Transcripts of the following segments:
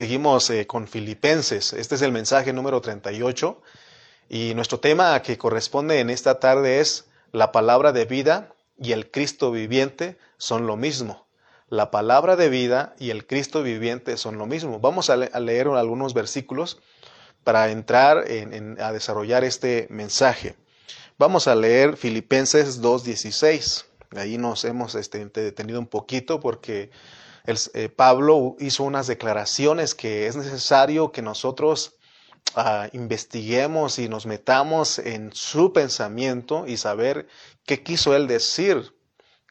Seguimos eh, con Filipenses. Este es el mensaje número 38 y nuestro tema que corresponde en esta tarde es la palabra de vida y el Cristo viviente son lo mismo. La palabra de vida y el Cristo viviente son lo mismo. Vamos a, leer algunos versículos para entrar a desarrollar este mensaje. Vamos a leer Filipenses 2.16. Ahí nos hemos este, detenido un poquito porque eh, Pablo hizo unas declaraciones que es necesario que nosotros ah, investiguemos y nos metamos en su pensamiento y saber qué quiso él decir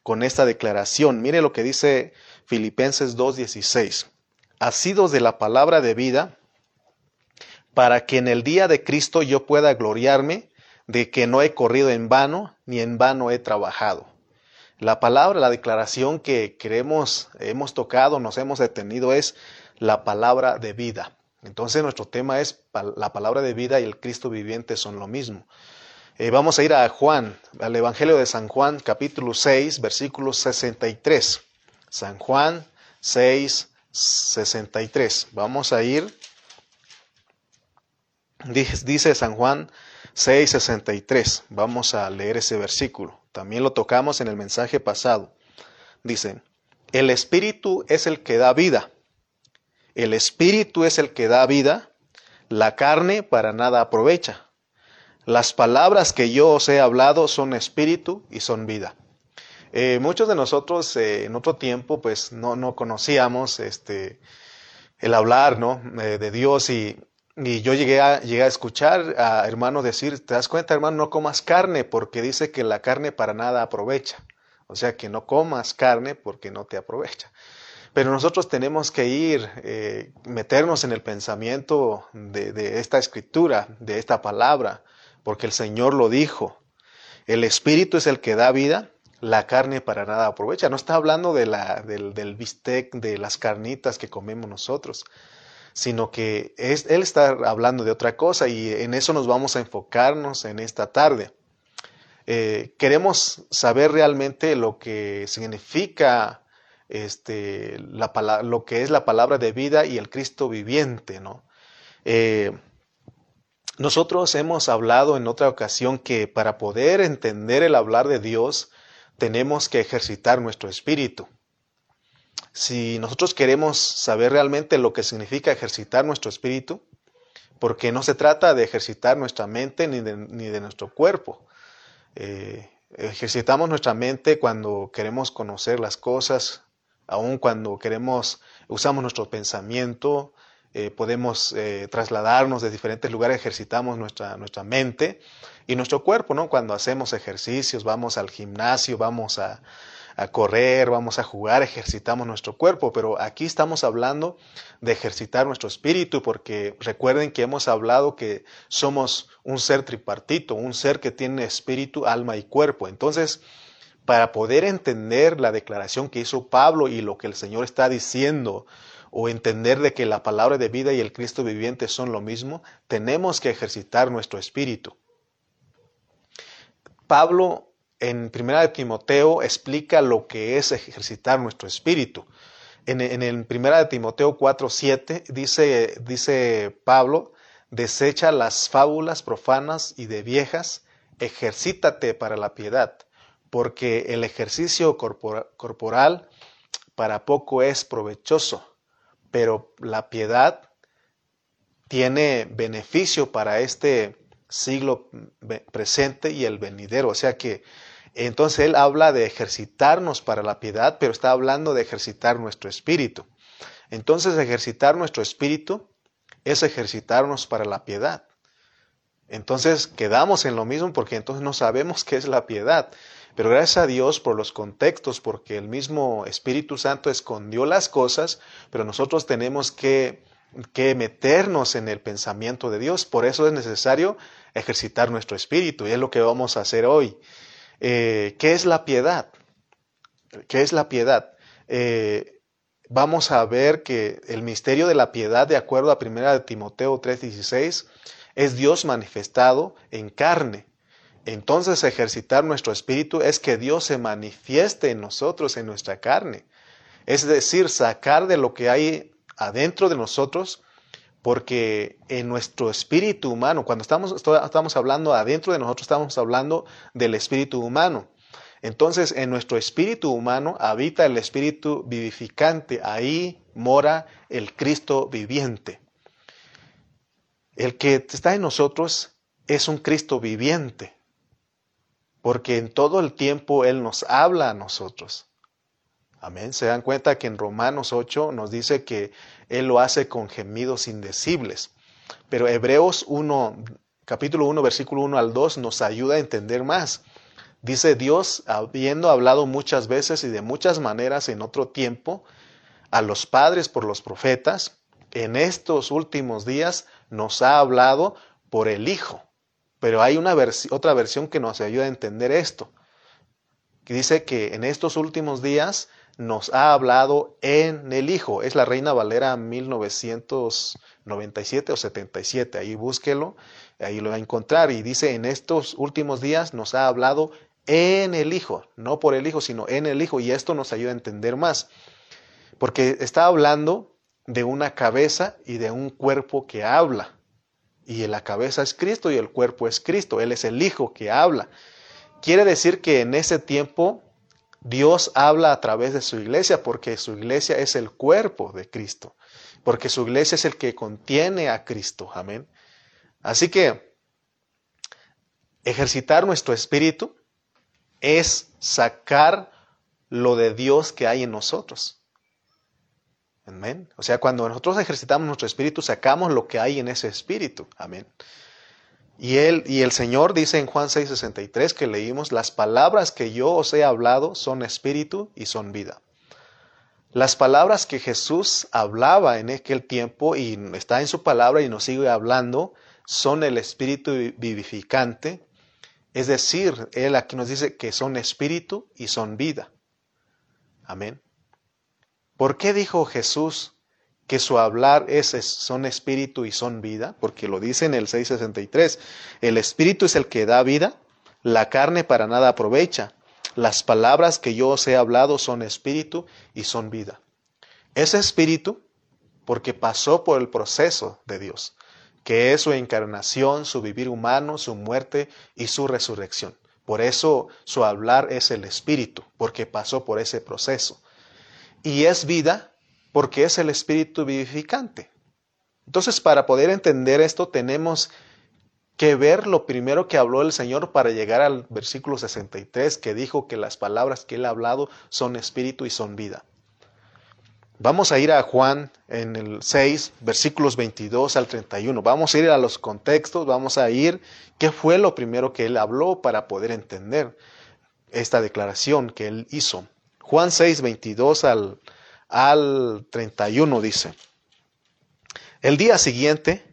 con esta declaración. Mire lo que dice Filipenses 2.16. Asidos de la palabra de vida, para que en el día de Cristo yo pueda gloriarme de que no he corrido en vano, ni en vano he trabajado. La palabra, la declaración que queremos, hemos tocado, nos hemos detenido es la palabra de vida. Entonces nuestro tema es la palabra de vida y el Cristo viviente son lo mismo. Eh, vamos a ir a Juan, al Evangelio de San Juan, capítulo 6, versículo 63. San Juan 6, 63. Vamos a ir. Dice San Juan 6, 63. Vamos a leer ese versículo. También lo tocamos en el mensaje pasado. Dice, el espíritu es el que da vida. El espíritu es el que da vida. La carne para nada aprovecha. Las palabras que yo os he hablado son espíritu y son vida. Eh, muchos de nosotros eh, en otro tiempo pues no, no conocíamos este, el hablar ¿no? Eh, de Dios y y yo llegué a, llegué a escuchar a hermanos decir, ¿te das cuenta, hermano? No comas carne porque dice que la carne para nada aprovecha. O sea, que no comas carne porque no te aprovecha. Pero nosotros tenemos que ir, eh, meternos en el pensamiento de, de esta escritura, de esta palabra, porque el Señor lo dijo. El Espíritu es el que da vida, la carne para nada aprovecha. No está hablando de la, del, del bistec, de las carnitas que comemos nosotros sino que es, Él está hablando de otra cosa y en eso nos vamos a enfocarnos en esta tarde. Eh, queremos saber realmente lo que significa este, la, lo que es la palabra de vida y el Cristo viviente, ¿no? Eh, nosotros hemos hablado en otra ocasión que para poder entender el hablar de Dios tenemos que ejercitar nuestro espíritu si nosotros queremos saber realmente lo que significa ejercitar nuestro espíritu, porque no se trata de ejercitar nuestra mente ni de, nuestro cuerpo. Eh, ejercitamos nuestra mente cuando queremos conocer las cosas, aun cuando queremos, usamos nuestro pensamiento, eh, podemos eh, trasladarnos de diferentes lugares, ejercitamos nuestra, nuestra mente y nuestro cuerpo, ¿no? Cuando hacemos ejercicios, vamos al gimnasio, vamos a, a correr, vamos a jugar, ejercitamos nuestro cuerpo, pero aquí estamos hablando de ejercitar nuestro espíritu, porque recuerden que hemos hablado que somos un ser tripartito, un ser que tiene espíritu, alma y cuerpo. Entonces, para poder entender la declaración que hizo Pablo y lo que el Señor está diciendo, o entender de que la palabra de vida y el Cristo viviente son lo mismo, tenemos que ejercitar nuestro espíritu. Pablo en Primera de Timoteo explica lo que es ejercitar nuestro espíritu. En, en Primera de Timoteo 4:7 dice, dice Pablo, desecha las fábulas profanas y de viejas, ejercítate para la piedad, porque el ejercicio corporal para poco es provechoso, pero la piedad tiene beneficio para este siglo presente y el venidero. O sea que entonces él habla de ejercitarnos para la piedad, pero está hablando de ejercitar nuestro espíritu. Entonces ejercitar nuestro espíritu es ejercitarnos para la piedad. Entonces quedamos en lo mismo porque entonces no sabemos qué es la piedad. Pero gracias a Dios por los contextos, porque el mismo Espíritu Santo escondió las cosas, pero nosotros tenemos que que meternos en el pensamiento de Dios. Por eso es necesario ejercitar nuestro espíritu y es lo que vamos a hacer hoy. Eh, ¿Qué es la piedad? ¿Qué es la piedad? Eh, vamos a ver que el misterio de la piedad, de acuerdo a 1 Timoteo 3:16, es Dios manifestado en carne. Entonces ejercitar nuestro espíritu es que Dios se manifieste en nosotros, en nuestra carne. Es decir, sacar de lo que hay adentro de nosotros porque en nuestro espíritu humano, cuando estamos, estamos hablando adentro de nosotros, estamos hablando del espíritu humano. Entonces, en nuestro espíritu humano habita el espíritu vivificante, ahí mora el Cristo viviente. El que está en nosotros es un Cristo viviente, porque en todo el tiempo Él nos habla a nosotros. Amén. Se dan cuenta que en Romanos 8 nos dice que Él lo hace con gemidos indecibles. Pero Hebreos 1, capítulo 1, versículo 1 al 2 nos ayuda a entender más. Dice Dios, habiendo hablado muchas veces y de muchas maneras en otro tiempo a los padres por los profetas, en estos últimos días nos ha hablado por el Hijo. Pero hay una otra versión que nos ayuda a entender esto. Que dice que en estos últimos días nos ha hablado en el Hijo. Es la Reina Valera 1997 o 77. Ahí búsquelo, ahí lo va a encontrar. Y dice, en estos últimos días nos ha hablado en el Hijo, no por el Hijo, sino en el Hijo. Y esto nos ayuda a entender más. Porque está hablando de una cabeza y de un cuerpo que habla. Y la cabeza es Cristo y el cuerpo es Cristo. Él es el Hijo que habla. Quiere decir que en ese tiempo Dios habla a través de su iglesia porque su iglesia es el cuerpo de Cristo, porque su iglesia es el que contiene a Cristo. Amén. Así que ejercitar nuestro espíritu es sacar lo de Dios que hay en nosotros. Amén. O sea, cuando nosotros ejercitamos nuestro espíritu, sacamos lo que hay en ese espíritu. Amén. Y, él, y el Señor dice en Juan 6:63 que leímos, las palabras que yo os he hablado son espíritu y son vida. Las palabras que Jesús hablaba en aquel tiempo y está en su palabra y nos sigue hablando son el espíritu vivificante. Es decir, Él aquí nos dice que son espíritu y son vida. Amén. ¿Por qué dijo Jesús que su hablar es, son espíritu y son vida, porque lo dice en el 663, el espíritu es el que da vida, la carne para nada aprovecha, las palabras que yo os he hablado son espíritu y son vida. Ese espíritu, porque pasó por el proceso de Dios, que es su encarnación, su vivir humano, su muerte y su resurrección. Por eso su hablar es el espíritu, porque pasó por ese proceso. Y es vida porque es el espíritu vivificante. Entonces, para poder entender esto, tenemos que ver lo primero que habló el Señor para llegar al versículo 63, que dijo que las palabras que él ha hablado son espíritu y son vida. Vamos a ir a Juan en el 6, versículos 22 al 31. Vamos a ir a los contextos, vamos a ir qué fue lo primero que él habló para poder entender esta declaración que él hizo. Juan 6, 22 al al 31 dice, el día siguiente,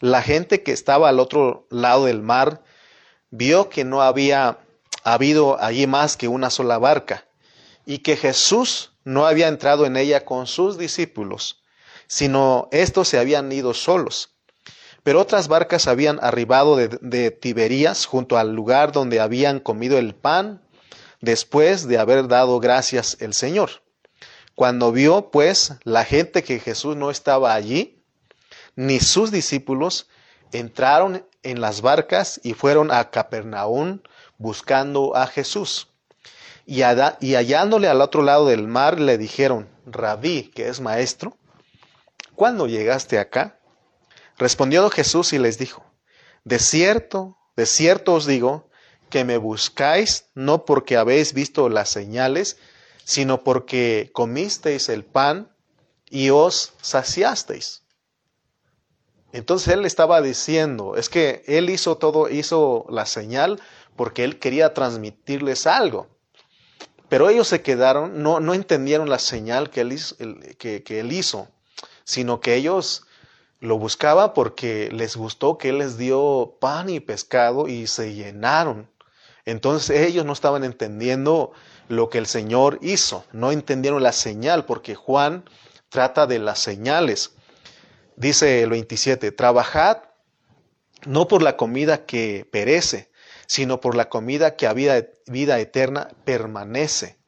la gente que estaba al otro lado del mar vio que no había habido allí más que una sola barca y que Jesús no había entrado en ella con sus discípulos, sino estos se habían ido solos. Pero otras barcas habían arribado de, de Tiberías junto al lugar donde habían comido el pan después de haber dado gracias el Señor. Cuando vio, pues, la gente que Jesús no estaba allí, ni sus discípulos, entraron en las barcas y fueron a Capernaum buscando a Jesús. Y, y hallándole al otro lado del mar, le dijeron, Rabí, que es maestro, ¿cuándo llegaste acá? Respondió Jesús y les dijo, De cierto, de cierto os digo, que me buscáis no porque habéis visto las señales, sino porque comisteis el pan y os saciasteis. Entonces él estaba diciendo, es que él hizo todo, hizo la señal porque él quería transmitirles algo. Pero ellos se quedaron, no, no entendieron la señal que él, hizo, que, que él hizo, sino que ellos lo buscaban porque les gustó que él les dio pan y pescado y se llenaron. Entonces ellos no estaban entendiendo lo que el Señor hizo. No entendieron la señal porque Juan trata de las señales. Dice el 27, trabajad no por la comida que perece, sino por la comida que a vida, vida eterna permanece,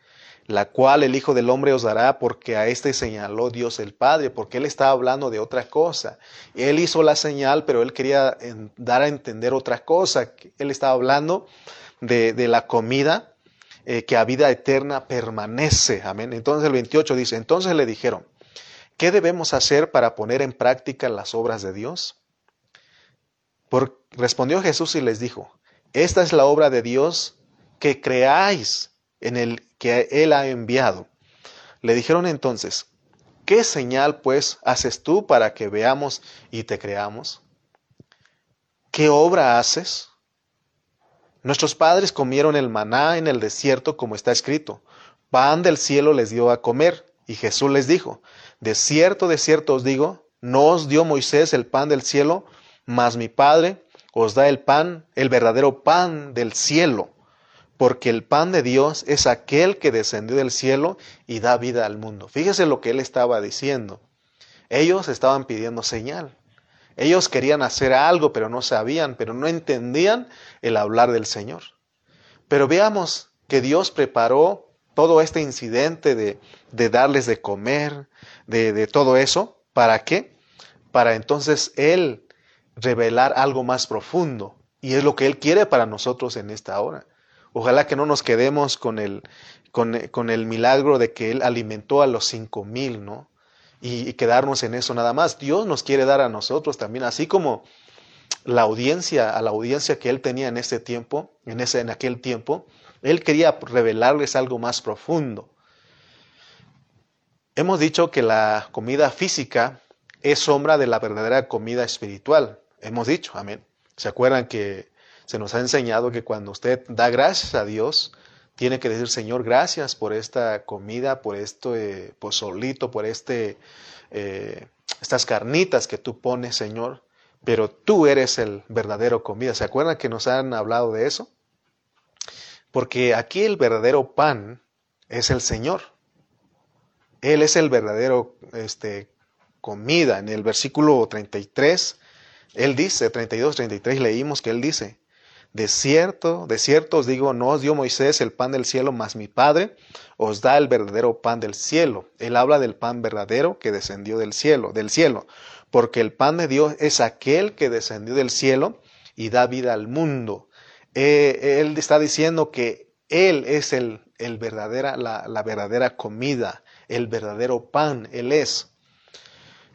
la cual el Hijo del Hombre os dará, porque a este señaló Dios el Padre, porque él estaba hablando de otra cosa. Él hizo la señal, pero él quería dar a entender otra cosa. Él estaba hablando de, la comida eh, que a vida eterna permanece. Amén. Entonces el 28 dice, entonces le dijeron, ¿qué debemos hacer para poner en práctica las obras de Dios? Respondió Jesús y les dijo, esta es la obra de Dios, que creáis en el que Él ha enviado. Le dijeron entonces, ¿qué señal pues haces tú para que veamos y te creamos? ¿Qué obra haces? Nuestros padres comieron el maná en el desierto como está escrito. Pan del cielo les dio a comer. Y Jesús les dijo, de cierto, de cierto os digo, no os dio Moisés el pan del cielo, mas mi Padre os da el pan, el verdadero pan del cielo porque el pan de Dios es aquel que descendió del cielo y da vida al mundo. Fíjese lo que él estaba diciendo. Ellos estaban pidiendo señal. Ellos querían hacer algo, pero no sabían, pero no entendían el hablar del Señor. Pero veamos que Dios preparó todo este incidente de, darles de comer, de, de todo eso. ¿Para qué? Para entonces Él revelar algo más profundo. Y es lo que Él quiere para nosotros en esta hora. Ojalá que no nos quedemos con el, con, el milagro de que Él alimentó a los cinco mil, ¿no? Y, quedarnos en eso nada más. Dios nos quiere dar a nosotros también, así como la audiencia, a la audiencia que Él tenía en ese tiempo, en, ese, en aquel tiempo, Él quería revelarles algo más profundo. Hemos dicho que la comida física es sombra de la verdadera comida espiritual. Hemos dicho, amén. ¿Se acuerdan que se nos ha enseñado que cuando usted da gracias a Dios, tiene que decir, Señor, gracias por esta comida, por este pozolito, por este, eh, estas carnitas que tú pones, Señor, pero tú eres el verdadero comida. ¿Se acuerdan que nos han hablado de eso? Porque aquí el verdadero pan es el Señor. Él es el verdadero este, comida. En el versículo 33, Él dice, 32, 33, leímos que Él dice, de cierto, de cierto os digo, no os dio Moisés el pan del cielo, mas mi Padre os da el verdadero pan del cielo. Él habla del pan verdadero que descendió del cielo, del cielo, porque el pan de Dios es aquel que descendió del cielo y da vida al mundo. Eh, él está diciendo que Él es el, el verdadera, la, la verdadera comida, el verdadero pan, Él es.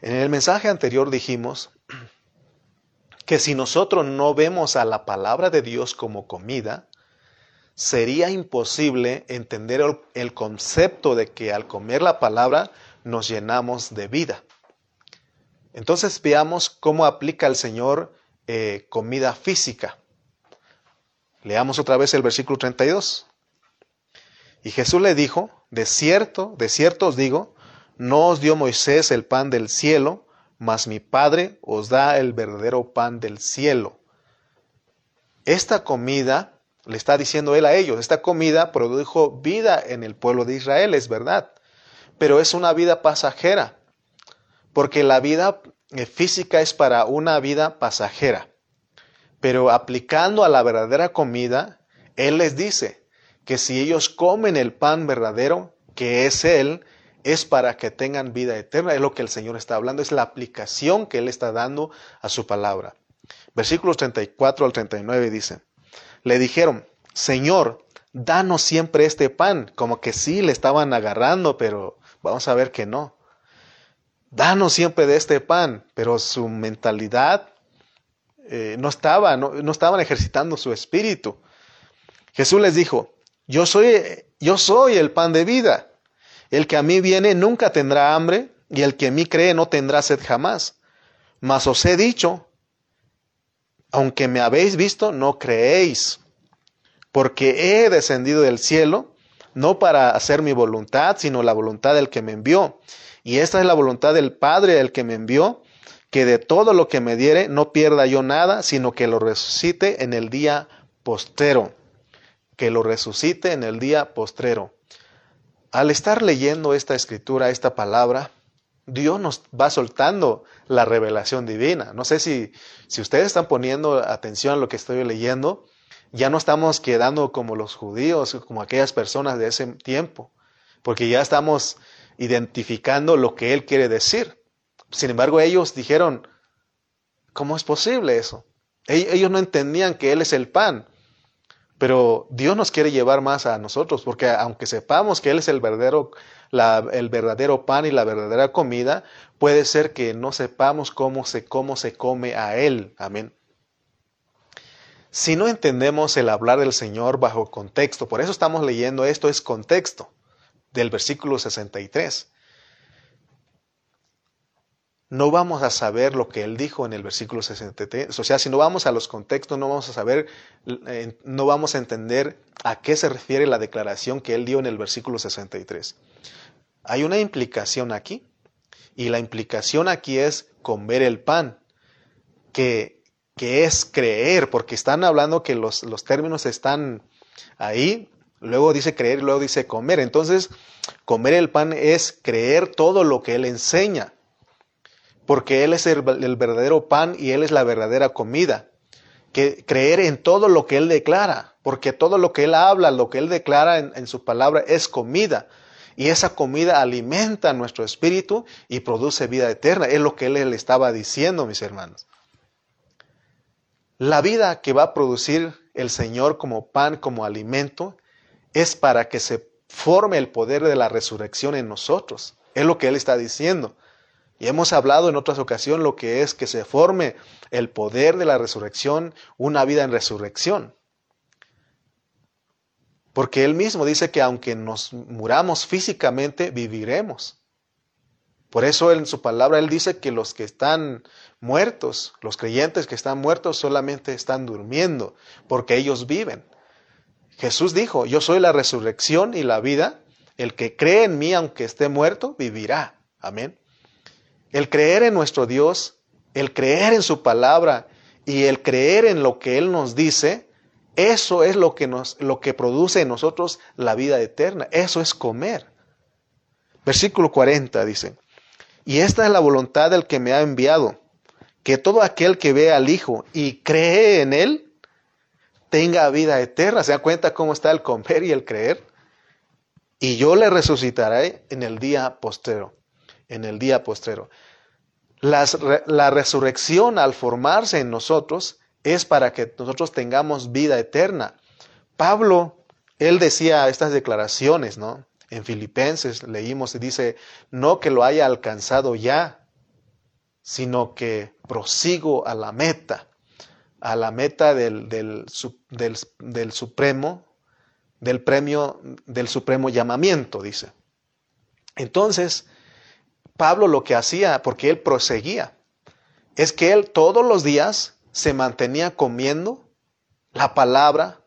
En el mensaje anterior dijimos que si nosotros no vemos a la palabra de Dios como comida, sería imposible entender el, concepto de que al comer la palabra nos llenamos de vida. Entonces veamos cómo aplica el Señor eh, comida física. Leamos otra vez el versículo 32. Y Jesús le dijo, de cierto, de cierto os digo, no os dio Moisés el pan del cielo, mas mi Padre os da el verdadero pan del cielo. Esta comida, le está diciendo él a ellos, esta comida produjo vida en el pueblo de Israel, es verdad, pero es una vida pasajera, porque la vida eh, física es para una vida pasajera. Pero aplicando a la verdadera comida, Él les dice que si ellos comen el pan verdadero, que es Él, es para que tengan vida eterna. Es lo que el Señor está hablando, es la aplicación que Él está dando a su palabra. Versículos 34 al 39 dice, le dijeron, Señor, danos siempre este pan, como que sí le estaban agarrando, pero vamos a ver que no. Danos siempre de este pan, pero su mentalidad eh, no estaba, no, no estaban ejercitando su espíritu. Jesús les dijo, yo soy, yo soy el pan de vida. El que a mí viene nunca tendrá hambre, y el que en mí cree no tendrá sed jamás. Mas os he dicho, aunque me habéis visto, no creéis, porque he descendido del cielo, no para hacer mi voluntad, sino la voluntad del que me envió. Y esta es la voluntad del Padre, el que me envió, que de todo lo que me diere no pierda yo nada, sino que lo resucite en el día postrero. Que lo resucite en el día postrero. Al estar leyendo esta escritura, esta palabra, Dios nos va soltando la revelación divina. No sé si, si ustedes están poniendo atención a lo que estoy leyendo, ya no estamos quedando como los judíos, como aquellas personas de ese tiempo, porque ya estamos identificando lo que Él quiere decir. Sin embargo, ellos dijeron, ¿cómo es posible eso? Ellos no entendían que Él es el pan. Pero Dios nos quiere llevar más a nosotros, porque aunque sepamos que Él es el verdadero, el verdadero pan y la verdadera comida, puede ser que no sepamos cómo se, cómo se come a Él. Amén. Si no entendemos el hablar del Señor bajo contexto, por eso estamos leyendo esto, es contexto del versículo 63 no vamos a saber lo que él dijo en el versículo 63. O sea, si no vamos a los contextos, no vamos a saber, no vamos a entender a qué se refiere la declaración que él dio en el versículo 63. Hay una implicación aquí, y la implicación aquí es comer el pan, que, que es creer, porque están hablando que los, los términos están ahí, luego dice creer, luego dice comer. Entonces, comer el pan es creer todo lo que él enseña porque Él es el, verdadero pan y Él es la verdadera comida. Que creer en todo lo que Él declara, porque todo lo que Él habla, lo que Él declara en, en su palabra es comida. Y esa comida alimenta nuestro espíritu y produce vida eterna. Es lo que Él le estaba diciendo, mis hermanos. La vida que va a producir el Señor como pan, como alimento, es para que se forme el poder de la resurrección en nosotros. Es lo que Él está diciendo. Y hemos hablado en otras ocasiones lo que es que se forme el poder de la resurrección, una vida en resurrección. Porque Él mismo dice que aunque nos muramos físicamente, viviremos. Por eso en su palabra Él dice que los que están muertos, los creyentes que están muertos solamente están durmiendo, porque ellos viven. Jesús dijo, yo soy la resurrección y la vida, el que cree en mí aunque esté muerto, vivirá. Amén. El creer en nuestro Dios, el creer en su palabra y el creer en lo que Él nos dice, eso es lo que, nos, lo que produce en nosotros la vida eterna. Eso es comer. Versículo 40 dice, y esta es la voluntad del que me ha enviado, que todo aquel que ve al Hijo y cree en Él, tenga vida eterna. ¿Se da cuenta cómo está el comer y el creer? Y yo le resucitaré en el día postrero en el día postrero. la resurrección al formarse en nosotros es para que nosotros tengamos vida eterna. Pablo, él decía estas declaraciones, ¿no? En Filipenses leímos y dice, no que lo haya alcanzado ya, sino que prosigo a la meta, a la meta del, del, del, del supremo, del premio, del supremo llamamiento, dice. Entonces, Pablo lo que hacía, porque él proseguía, es que él todos los días se mantenía comiendo la palabra,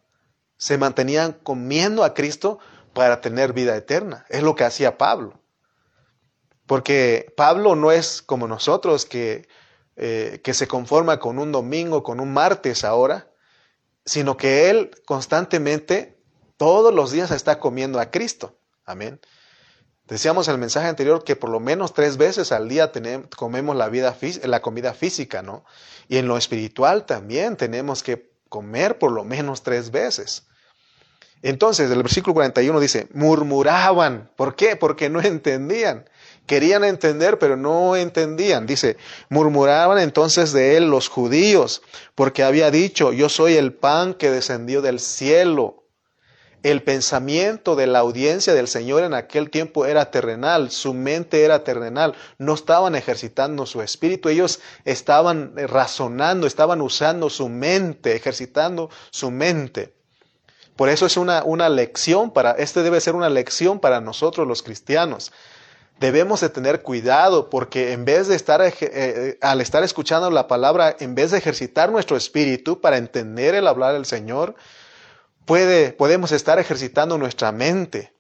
se mantenía comiendo a Cristo para tener vida eterna. Es lo que hacía Pablo. Porque Pablo no es como nosotros que, eh, que se conforma con un domingo, con un martes ahora, sino que él constantemente, todos los días está comiendo a Cristo. Amén. Decíamos en el mensaje anterior que por lo menos tres veces al día comemos la comida física, ¿no? Y en lo espiritual también tenemos que comer por lo menos tres veces. Entonces, el versículo 41 dice, murmuraban. ¿Por qué? Porque no entendían. Querían entender, pero no entendían. Dice, murmuraban entonces de él los judíos, porque había dicho, yo soy el pan que descendió del cielo el pensamiento de la audiencia del Señor en aquel tiempo era terrenal, su mente era terrenal, no estaban ejercitando su espíritu, ellos estaban razonando, estaban usando su mente, ejercitando su mente. Por eso es una, una lección para, este debe ser una lección para nosotros los cristianos. Debemos de tener cuidado porque en vez de estar, eh, eh, al estar escuchando la palabra, en vez de ejercitar nuestro espíritu para entender el hablar del Señor, podemos estar ejercitando nuestra mente.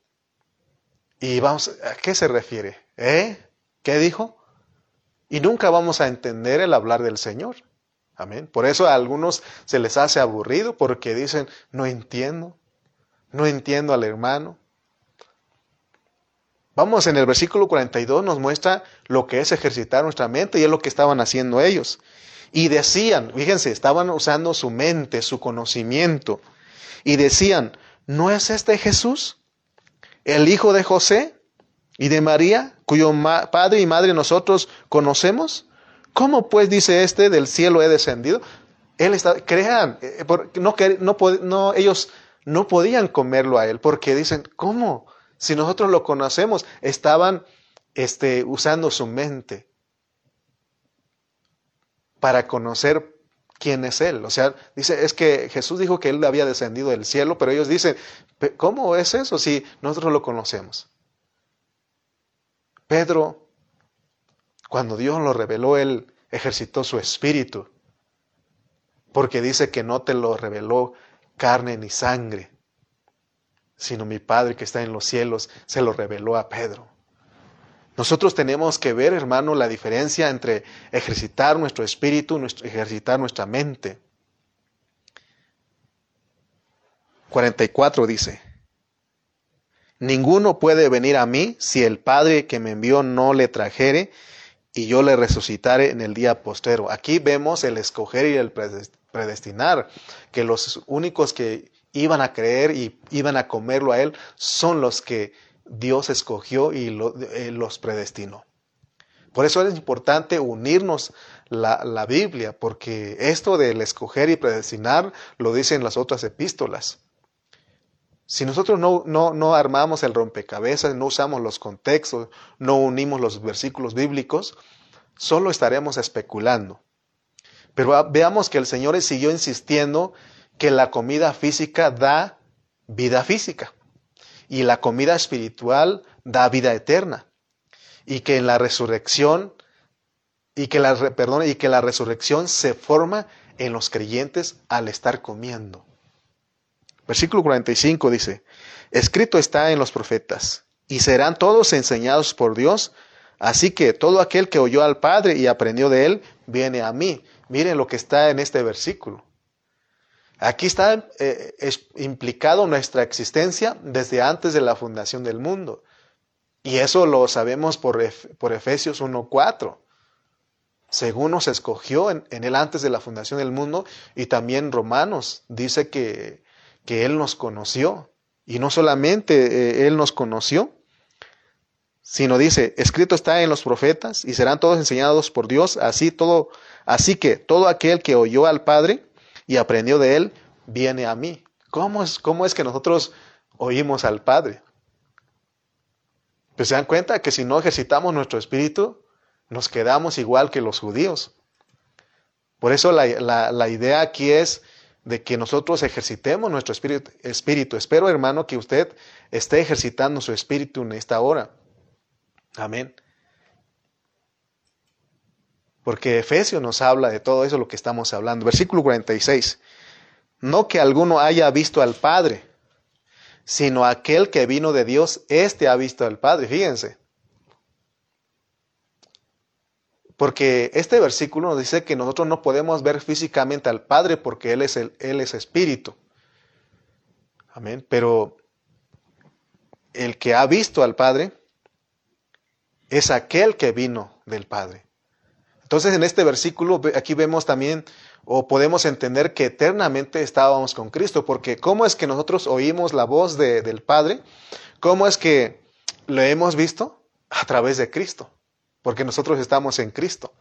Y vamos, ¿a qué se refiere? ¿Eh? ¿Qué dijo? Y nunca vamos a entender el hablar del Señor. Amén. Por eso a algunos se les hace aburrido porque dicen, no entiendo, no entiendo al hermano. Vamos, en el versículo 42 nos muestra lo que es ejercitar nuestra mente y es lo que estaban haciendo ellos. Y decían, fíjense, estaban usando su mente, su conocimiento y decían, ¿no es este Jesús? el hijo de José y de María, cuyo padre y madre nosotros conocemos? ¿Cómo pues dice este del cielo he descendido? Él está, crean, eh, no, no, no, ellos no podían comerlo a él porque dicen, ¿cómo? Si nosotros lo conocemos, estaban este, usando su mente para conocer quién es Él. O sea, dice, es que Jesús dijo que Él había descendido del cielo, pero ellos dicen, ¿cómo es eso si nosotros lo conocemos? Pedro, cuando Dios lo reveló, Él ejercitó su espíritu, porque dice que no te lo reveló carne ni sangre, sino mi Padre que está en los cielos se lo reveló a Pedro. Nosotros tenemos que ver, hermano, la diferencia entre ejercitar nuestro espíritu, ejercitar nuestra mente. 44 dice, Ninguno puede venir a mí si el Padre que me envió no le trajere y yo le resucitaré en el día postero. Aquí vemos el escoger y el predestinar, que los únicos que iban a creer y iban a comerlo a Él son los que Dios escogió y eh, los predestinó. Por eso es importante unirnos la, la, Biblia, porque esto del escoger y predestinar lo dicen las otras epístolas. Si nosotros no, no, no armamos el rompecabezas, no usamos los contextos, no unimos los versículos bíblicos, solo estaremos especulando. Pero veamos que el Señor siguió insistiendo que la comida física da vida física y la comida espiritual da vida eterna. Y que en la resurrección, y que la, perdón, y que la resurrección se forma en los creyentes al estar comiendo. Versículo 45 dice, escrito está en los profetas, y serán todos enseñados por Dios, así que todo aquel que oyó al Padre y aprendió de él, viene a mí. Miren lo que está en este versículo. Aquí está eh, implicado nuestra existencia desde antes de la fundación del mundo. Y eso lo sabemos por, por Efesios 1.4. Según nos escogió en, él antes de la fundación del mundo, y también Romanos dice que, que Él nos conoció. Y no solamente eh, Él nos conoció, sino dice, escrito está en los profetas, y serán todos enseñados por Dios, así todo, así que todo aquel que oyó al Padre y aprendió de él, viene a mí. ¿Cómo es, cómo es que nosotros oímos al Padre? Pues se dan cuenta que si no ejercitamos nuestro espíritu, nos quedamos igual que los judíos. Por eso la, la, idea aquí es de que nosotros ejercitemos nuestro espíritu, espíritu. Espero, hermano, que usted esté ejercitando su espíritu en esta hora. Amén. Porque Efesios nos habla de todo eso lo que estamos hablando. Versículo 46. No que alguno haya visto al Padre, sino aquel que vino de Dios, éste ha visto al Padre. Fíjense. Porque este versículo nos dice que nosotros no podemos ver físicamente al Padre porque Él es, el, él es espíritu. Amén. Pero el que ha visto al Padre es aquel que vino del Padre. Entonces en este versículo aquí vemos también o podemos entender que eternamente estábamos con Cristo, porque ¿cómo es que nosotros oímos la voz del Padre? ¿Cómo es que lo hemos visto? A través de Cristo, porque nosotros estamos en Cristo.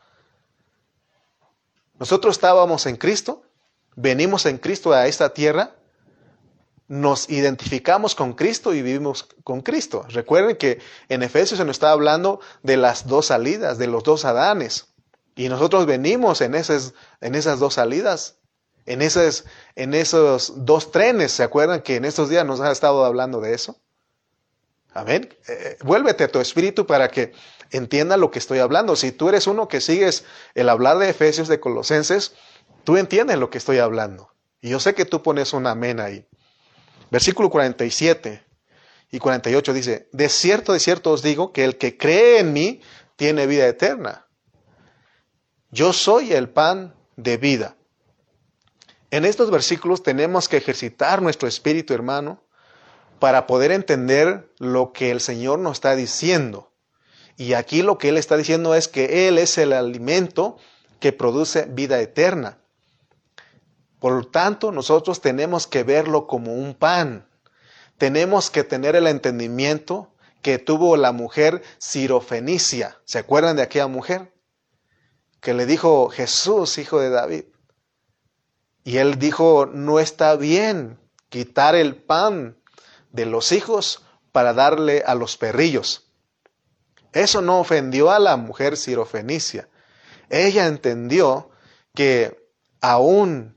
Nosotros estábamos en Cristo, venimos en Cristo a esta tierra, nos identificamos con Cristo y vivimos con Cristo. Recuerden que en Efesios se nos está hablando de las dos salidas, de los dos Adanes. Y nosotros venimos en esas, en esas dos salidas, en, esas, en esos dos trenes. ¿Se acuerdan que en estos días nos ha estado hablando de eso? Amén. Eh, vuélvete a tu espíritu para que entienda lo que estoy hablando. Si tú eres uno que sigues el hablar de Efesios, de Colosenses, tú entiendes lo que estoy hablando. Y yo sé que tú pones un amén ahí. Versículo 47 y 48 dice, de cierto, de cierto os digo que el que cree en mí tiene vida eterna. Yo soy el pan de vida. En estos versículos tenemos que ejercitar nuestro espíritu, hermano, para poder entender lo que el Señor nos está diciendo. Y aquí lo que Él está diciendo es que Él es el alimento que produce vida eterna. Por lo tanto, nosotros tenemos que verlo como un pan. tenemos que tener el entendimiento que tuvo la mujer Sirofenicia. ¿Se acuerdan de aquella mujer? Que le dijo Jesús, hijo de David. Y él dijo, no está bien quitar el pan de los hijos para darle a los perrillos. Eso no ofendió a la mujer sirofenicia. Ella entendió que aún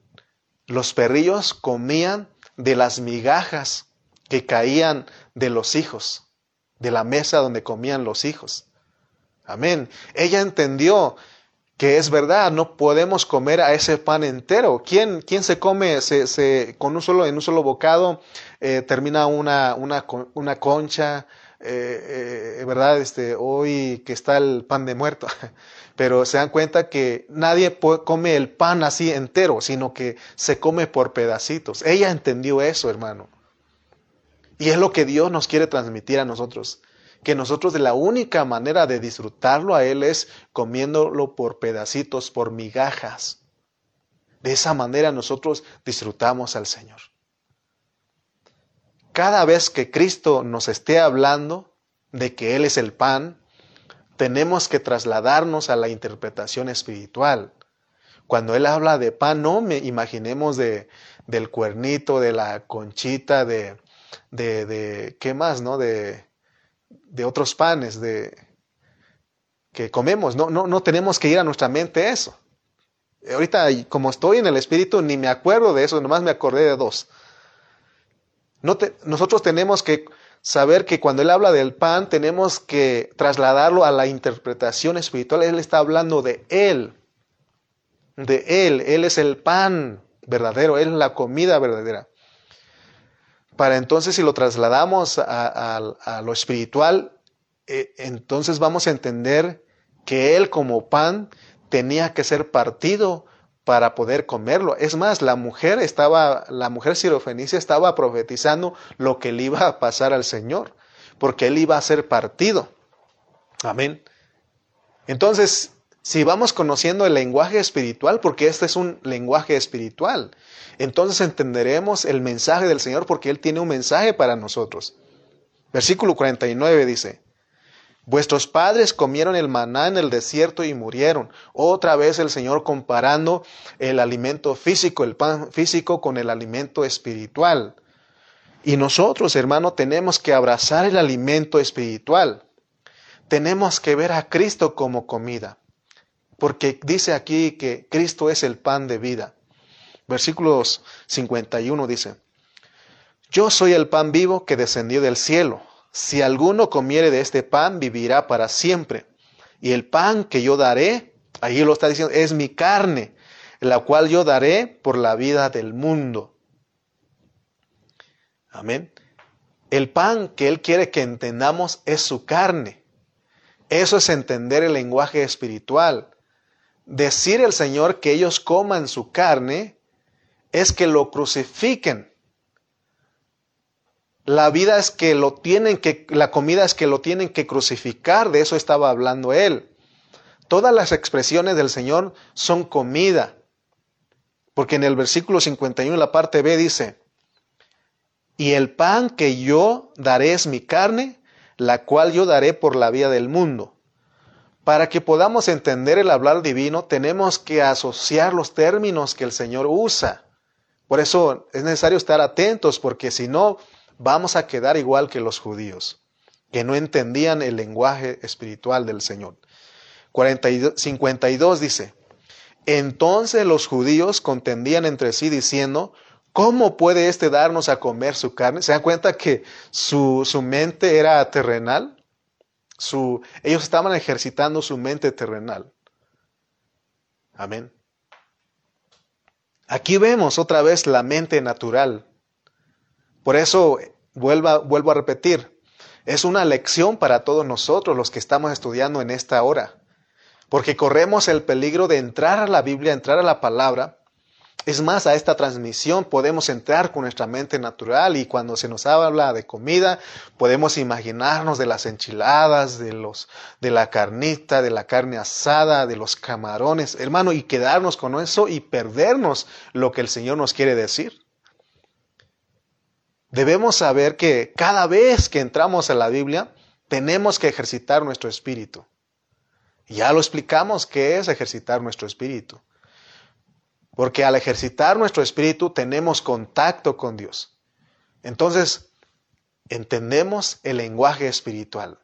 los perrillos comían de las migajas que caían de los hijos, de la mesa donde comían los hijos. Amén. Ella entendió que es verdad, no podemos comer a ese pan entero. ¿Quién, quién se come se, con un solo, en un solo bocado? Eh, termina una, una, una concha, eh, eh, ¿verdad? Este, hoy que está el pan de muerto. Pero se dan cuenta que nadie come el pan así entero, sino que se come por pedacitos. Ella entendió eso, hermano. Y es lo que Dios nos quiere transmitir a nosotros que nosotros de la única manera de disfrutarlo a Él es comiéndolo por pedacitos, por migajas. De esa manera nosotros disfrutamos al Señor. Cada vez que Cristo nos esté hablando de que Él es el pan, tenemos que trasladarnos a la interpretación espiritual. Cuando Él habla de pan, no me imaginemos de, del cuernito, de la conchita, de, de, de ¿qué más? ¿No? De, de otros panes de, que comemos. No, no, no tenemos que ir a nuestra mente eso. Ahorita, como estoy en el Espíritu, ni me acuerdo de eso, nomás me acordé de dos. No nosotros tenemos que saber que cuando Él habla del pan, tenemos que trasladarlo a la interpretación espiritual. Él está hablando de Él, de Él. Él es el pan verdadero, Él es la comida verdadera para entonces si lo trasladamos a, lo espiritual, eh, entonces vamos a entender que Él como pan tenía que ser partido para poder comerlo. Es más, la mujer estaba, la mujer sirofenicia estaba profetizando lo que le iba a pasar al Señor, porque Él iba a ser partido. Amén. Entonces, si vamos conociendo el lenguaje espiritual, porque este es un lenguaje espiritual, entonces entenderemos el mensaje del Señor porque Él tiene un mensaje para nosotros. Versículo 49 dice, Vuestros padres comieron el maná en el desierto y murieron. Otra vez el Señor comparando el alimento físico, el pan físico con el alimento espiritual. Y nosotros, hermano, tenemos que abrazar el alimento espiritual. Tenemos que ver a Cristo como comida. Porque dice aquí que Cristo es el pan de vida. Versículos 51 dice, Yo soy el pan vivo que descendió del cielo. Si alguno comiere de este pan, vivirá para siempre. Y el pan que yo daré, ahí lo está diciendo, es mi carne, la cual yo daré por la vida del mundo. Amén. El pan que Él quiere que entendamos es su carne. Eso es entender el lenguaje espiritual. Decir el Señor que ellos coman su carne es que lo crucifiquen. La vida es que lo tienen que, la comida es que lo tienen que crucificar, de eso estaba hablando él. Todas las expresiones del Señor son comida. Porque en el versículo 51, la parte B dice, y el pan que yo daré es mi carne, la cual yo daré por la vida del mundo. Para que podamos entender el hablar divino, tenemos que asociar los términos que el Señor usa. Por eso es necesario estar atentos porque si no, vamos a quedar igual que los judíos, que no entendían el lenguaje espiritual del Señor. 52 dice, entonces los judíos contendían entre sí diciendo, ¿cómo puede éste darnos a comer su carne? ¿Se dan cuenta que su, su mente era terrenal? Su, ellos estaban ejercitando su mente terrenal. Amén. Aquí vemos otra vez la mente natural. Por eso vuelvo a repetir, es una lección para todos nosotros los que estamos estudiando en esta hora, porque corremos el peligro de entrar a la Biblia, entrar a la palabra es más, a esta transmisión podemos entrar con nuestra mente natural y cuando se nos habla de comida, podemos imaginarnos de las enchiladas, de los de la carnita, de la carne asada, de los camarones, hermano, y quedarnos con eso y perdernos lo que el Señor nos quiere decir. debemos saber que cada vez que entramos a la Biblia, tenemos que ejercitar nuestro espíritu. Ya lo explicamos qué es ejercitar nuestro espíritu. Porque al ejercitar nuestro espíritu tenemos contacto con Dios. Entonces, entendemos el lenguaje espiritual.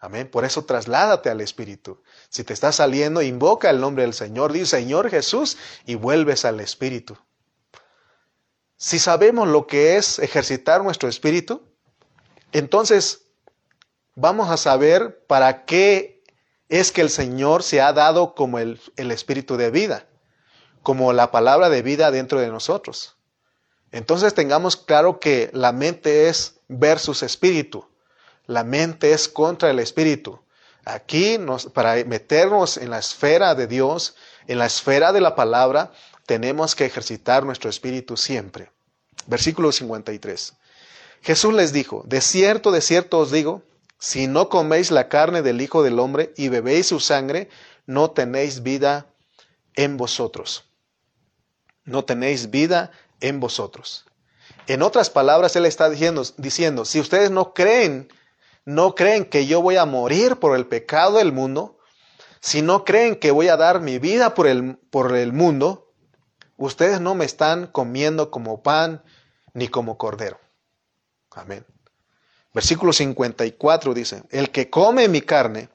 Amén. Por eso trasládate al Espíritu. Si te está saliendo, invoca el nombre del Señor, dice Señor Jesús y vuelves al Espíritu. Si sabemos lo que es ejercitar nuestro espíritu, entonces vamos a saber para qué es que el Señor se ha dado como el, el espíritu de vida, como la palabra de vida dentro de nosotros. Entonces tengamos claro que la mente es versus espíritu. La mente es contra el espíritu. Aquí, nos, para meternos en la esfera de Dios, en la esfera de la palabra, tenemos que ejercitar nuestro espíritu siempre. Versículo 53. Jesús les dijo, de cierto, de cierto os digo, si no coméis la carne del Hijo del Hombre y bebéis su sangre, no tenéis vida en vosotros. No tenéis vida en vosotros. En otras palabras, Él está diciendo, diciendo, si ustedes no creen, no creen que yo voy a morir por el pecado del mundo, si no creen que voy a dar mi vida por el, por el mundo, Ustedes no me están comiendo como pan ni como cordero. Amén. Versículo 54 dice, el que come mi carne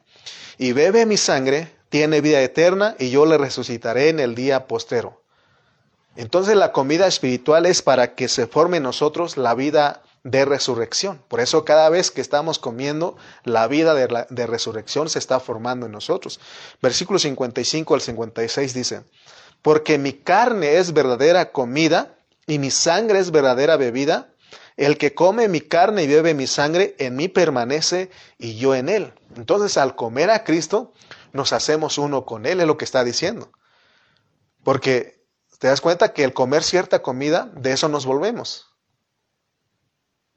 y bebe mi sangre tiene vida eterna y yo le resucitaré en el día postero. Entonces la comida espiritual es para que se forme en nosotros la vida de resurrección. Por eso cada vez que estamos comiendo, la vida de, resurrección se está formando en nosotros. Versículo 55 al 56 dice, porque mi carne es verdadera comida y mi sangre es verdadera bebida. El que come mi carne y bebe mi sangre, en mí permanece y yo en él. Entonces, al comer a Cristo, nos hacemos uno con Él, es lo que está diciendo. Porque te das cuenta que el comer cierta comida, de eso nos volvemos.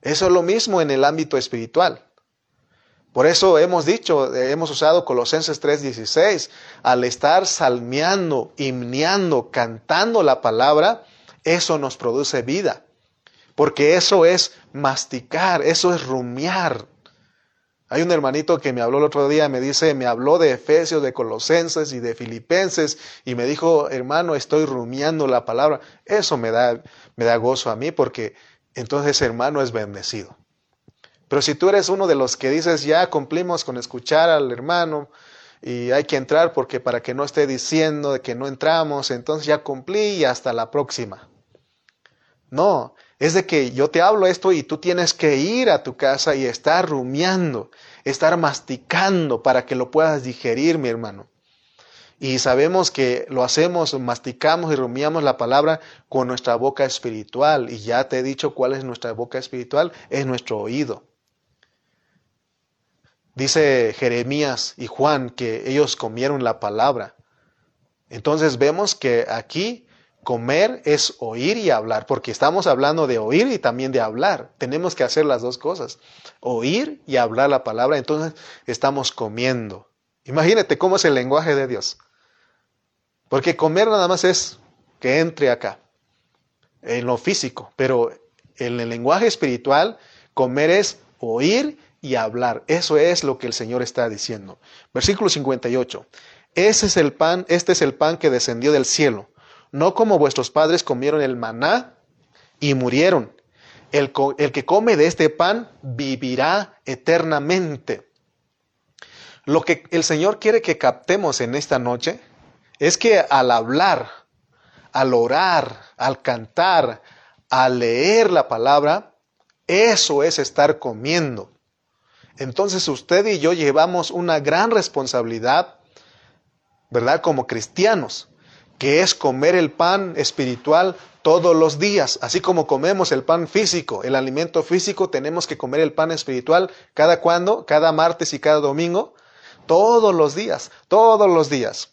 Eso es lo mismo en el ámbito espiritual. Por eso hemos dicho, hemos usado Colosenses 3:16, al estar salmeando, himneando, cantando la palabra, eso nos produce vida. Porque eso es masticar, eso es rumiar. Hay un hermanito que me habló el otro día, me dice, me habló de Efesios, de Colosenses y de Filipenses, y me dijo, hermano, estoy rumiando la palabra. Eso me da, me da gozo a mí porque entonces hermano es bendecido. Pero si tú eres uno de los que dices, ya cumplimos con escuchar al hermano y hay que entrar porque para que no esté diciendo de que no entramos, entonces ya cumplí y hasta la próxima. No, es de que yo te hablo esto y tú tienes que ir a tu casa y estar rumiando, estar masticando para que lo puedas digerir, mi hermano. Y sabemos que lo hacemos, masticamos y rumiamos la palabra con nuestra boca espiritual. Y ya te he dicho cuál es nuestra boca espiritual, es nuestro oído. Dice Jeremías y Juan que ellos comieron la palabra. Entonces vemos que aquí comer es oír y hablar, porque estamos hablando de oír y también de hablar. Tenemos que hacer las dos cosas, oír y hablar la palabra. Entonces estamos comiendo. Imagínate cómo es el lenguaje de Dios. Porque comer nada más es que entre acá, en lo físico, pero en el lenguaje espiritual, comer es oír y hablar. Eso es lo que el Señor está diciendo. Versículo 58. Ese es el pan, este es el pan que descendió del cielo, no como vuestros padres comieron el maná y murieron. El, que come de este pan vivirá eternamente. Lo que el Señor quiere que captemos en esta noche es que al hablar, al orar, al cantar, al leer la palabra, eso es estar comiendo. Entonces usted y yo llevamos una gran responsabilidad, ¿verdad? Como cristianos, que es comer el pan espiritual todos los días, así como comemos el pan físico, el alimento físico, tenemos que comer el pan espiritual cada cuando, cada martes y cada domingo, todos los días, todos los días.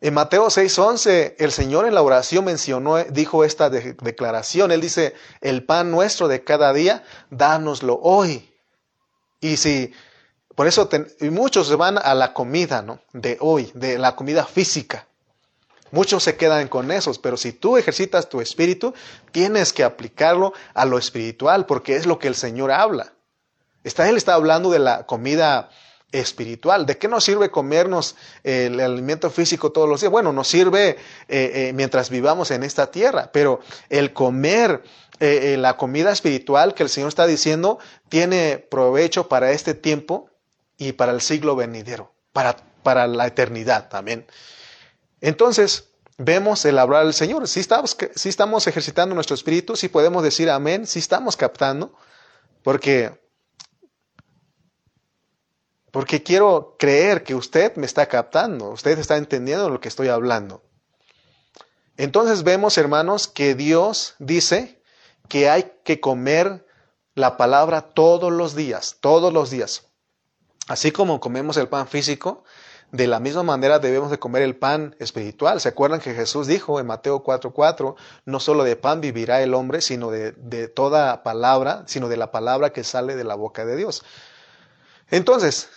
En Mateo 6:11, el Señor en la oración mencionó, dijo esta declaración. Él dice, el pan nuestro de cada día, dánoslo hoy. Y si, por eso muchos se van a la comida, ¿no? De hoy, de la comida física. Muchos se quedan con esos, pero si tú ejercitas tu espíritu, tienes que aplicarlo a lo espiritual, porque es lo que el Señor habla. Está, él está hablando de la comida espiritual. ¿De qué nos sirve comernos el alimento físico todos los días? Bueno, nos sirve eh, eh, mientras vivamos en esta tierra, pero el comer eh, la comida espiritual que el Señor está diciendo tiene provecho para este tiempo y para el siglo venidero, para, para la eternidad también. Entonces, vemos el hablar del Señor. Si estamos, si estamos ejercitando nuestro espíritu, si podemos decir amén, si estamos captando, porque, porque quiero creer que usted me está captando, usted está entendiendo lo que estoy hablando. Entonces vemos, hermanos, que Dios dice que hay que comer la palabra todos los días, todos los días. Así como comemos el pan físico, de la misma manera debemos de comer el pan espiritual. ¿Se acuerdan que Jesús dijo en Mateo 4:4, no solo de pan vivirá el hombre, sino de, de, toda palabra, sino de la palabra que sale de la boca de Dios? Entonces,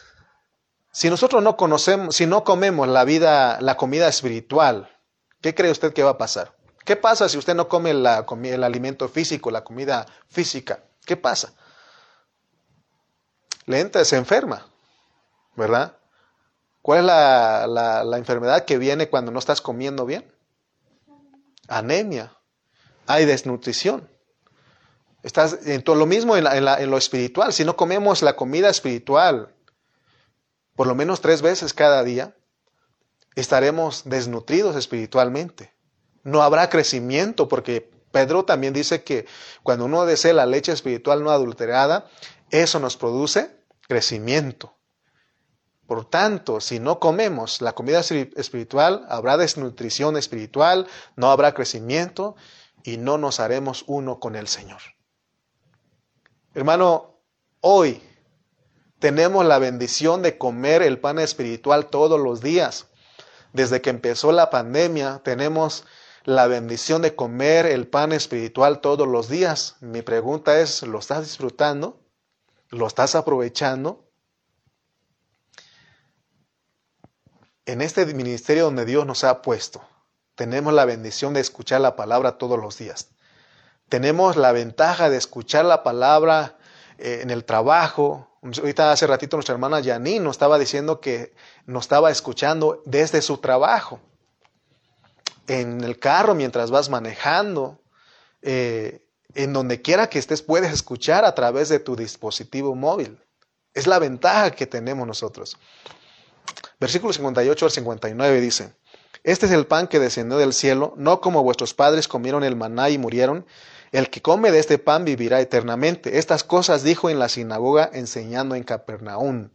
si nosotros no conocemos, si no comemos la vida, la comida espiritual, ¿qué cree usted que va a pasar? ¿Qué pasa si usted no come el alimento físico, la comida física? ¿Qué pasa? Le entra, se enferma, ¿verdad? ¿Cuál es la, enfermedad que viene cuando no estás comiendo bien? Anemia. Hay desnutrición. Estás en todo lo mismo en, en, lo espiritual. Si no comemos la comida espiritual por lo menos tres veces cada día, estaremos desnutridos espiritualmente. No habrá crecimiento porque Pedro también dice que cuando uno desea la leche espiritual no adulterada, eso nos produce crecimiento. Por tanto, si no comemos la comida espiritual, habrá desnutrición espiritual, no habrá crecimiento y no nos haremos uno con el Señor. Hermano, hoy tenemos la bendición de comer el pan espiritual todos los días. Desde que empezó la pandemia, tenemos la bendición de comer el pan espiritual todos los días. Mi pregunta es, ¿lo estás disfrutando? ¿Lo estás aprovechando? En este ministerio donde Dios nos ha puesto, tenemos la bendición de escuchar la palabra todos los días. Tenemos la ventaja de escuchar la palabra eh, en el trabajo. Ahorita hace ratito nuestra hermana Janine nos estaba diciendo que nos estaba escuchando desde su trabajo. En el carro mientras vas manejando, eh, en donde quiera que estés puedes escuchar a través de tu dispositivo móvil. Es la ventaja que tenemos nosotros. Versículo 58 al 59 dice, Este es el pan que descendió del cielo, no como vuestros padres comieron el maná y murieron. El que come de este pan vivirá eternamente. Estas cosas dijo en la sinagoga enseñando en Capernaum.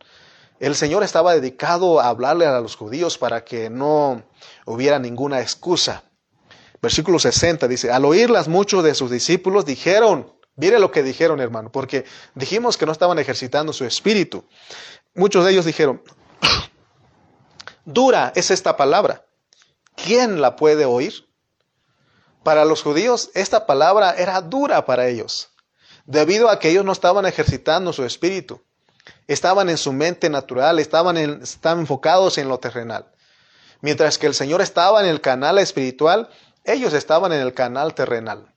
El Señor estaba dedicado a hablarle a los judíos para que no hubiera ninguna excusa. Versículo 60 dice, al oírlas muchos de sus discípulos dijeron, mire lo que dijeron hermano, porque dijimos que no estaban ejercitando su espíritu. Muchos de ellos dijeron, Dura es esta palabra. ¿Quién la puede oír? Para los judíos esta palabra era dura para ellos, debido a que ellos no estaban ejercitando su espíritu. Estaban en su mente natural, estaban, estaban enfocados en lo terrenal. Mientras que el Señor estaba en el canal espiritual, ellos estaban en el canal terrenal.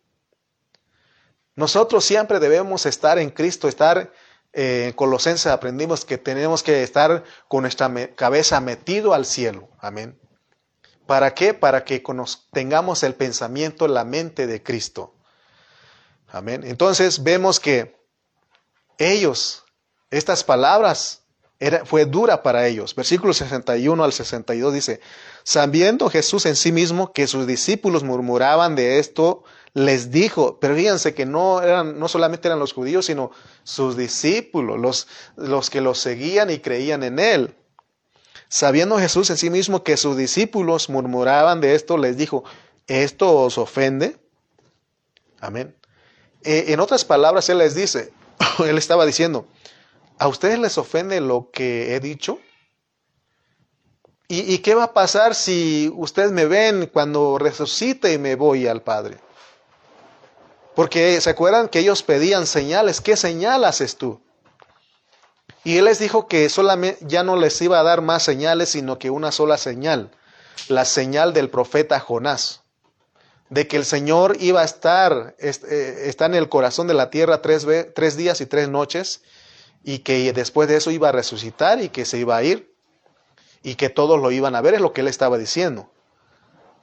Nosotros siempre debemos estar en Cristo, estar en Colosenses aprendimos que tenemos que estar con nuestra cabeza metido al cielo. Amén. ¿Para qué? Para que tengamos el pensamiento, la mente de Cristo. Amén. Entonces vemos que ellos, estas palabras, fue dura para ellos. Versículo 61 al 62 dice, sabiendo Jesús en sí mismo que sus discípulos murmuraban de esto, les dijo, pero fíjense que no eran, no solamente eran los judíos, sino sus discípulos, los, los que los seguían y creían en él. Sabiendo Jesús en sí mismo que sus discípulos murmuraban de esto, les dijo, ¿esto os ofende? Amén. Eh, en otras palabras, él les dice, él estaba diciendo, ¿a ustedes les ofende lo que he dicho? ¿Y, ¿Y, qué va a pasar si ustedes me ven cuando resucite y me voy al Padre? Porque se acuerdan que ellos pedían señales. ¿Qué señal haces tú? Y él les dijo que solamente ya no les iba a dar más señales, sino que una sola señal. la señal del profeta Jonás, de que el Señor iba a estar, eh, está en el corazón de la tierra tres, tres días y tres noches, y que después de eso iba a resucitar y que se iba a ir, y que todos lo iban a ver, es lo que él estaba diciendo.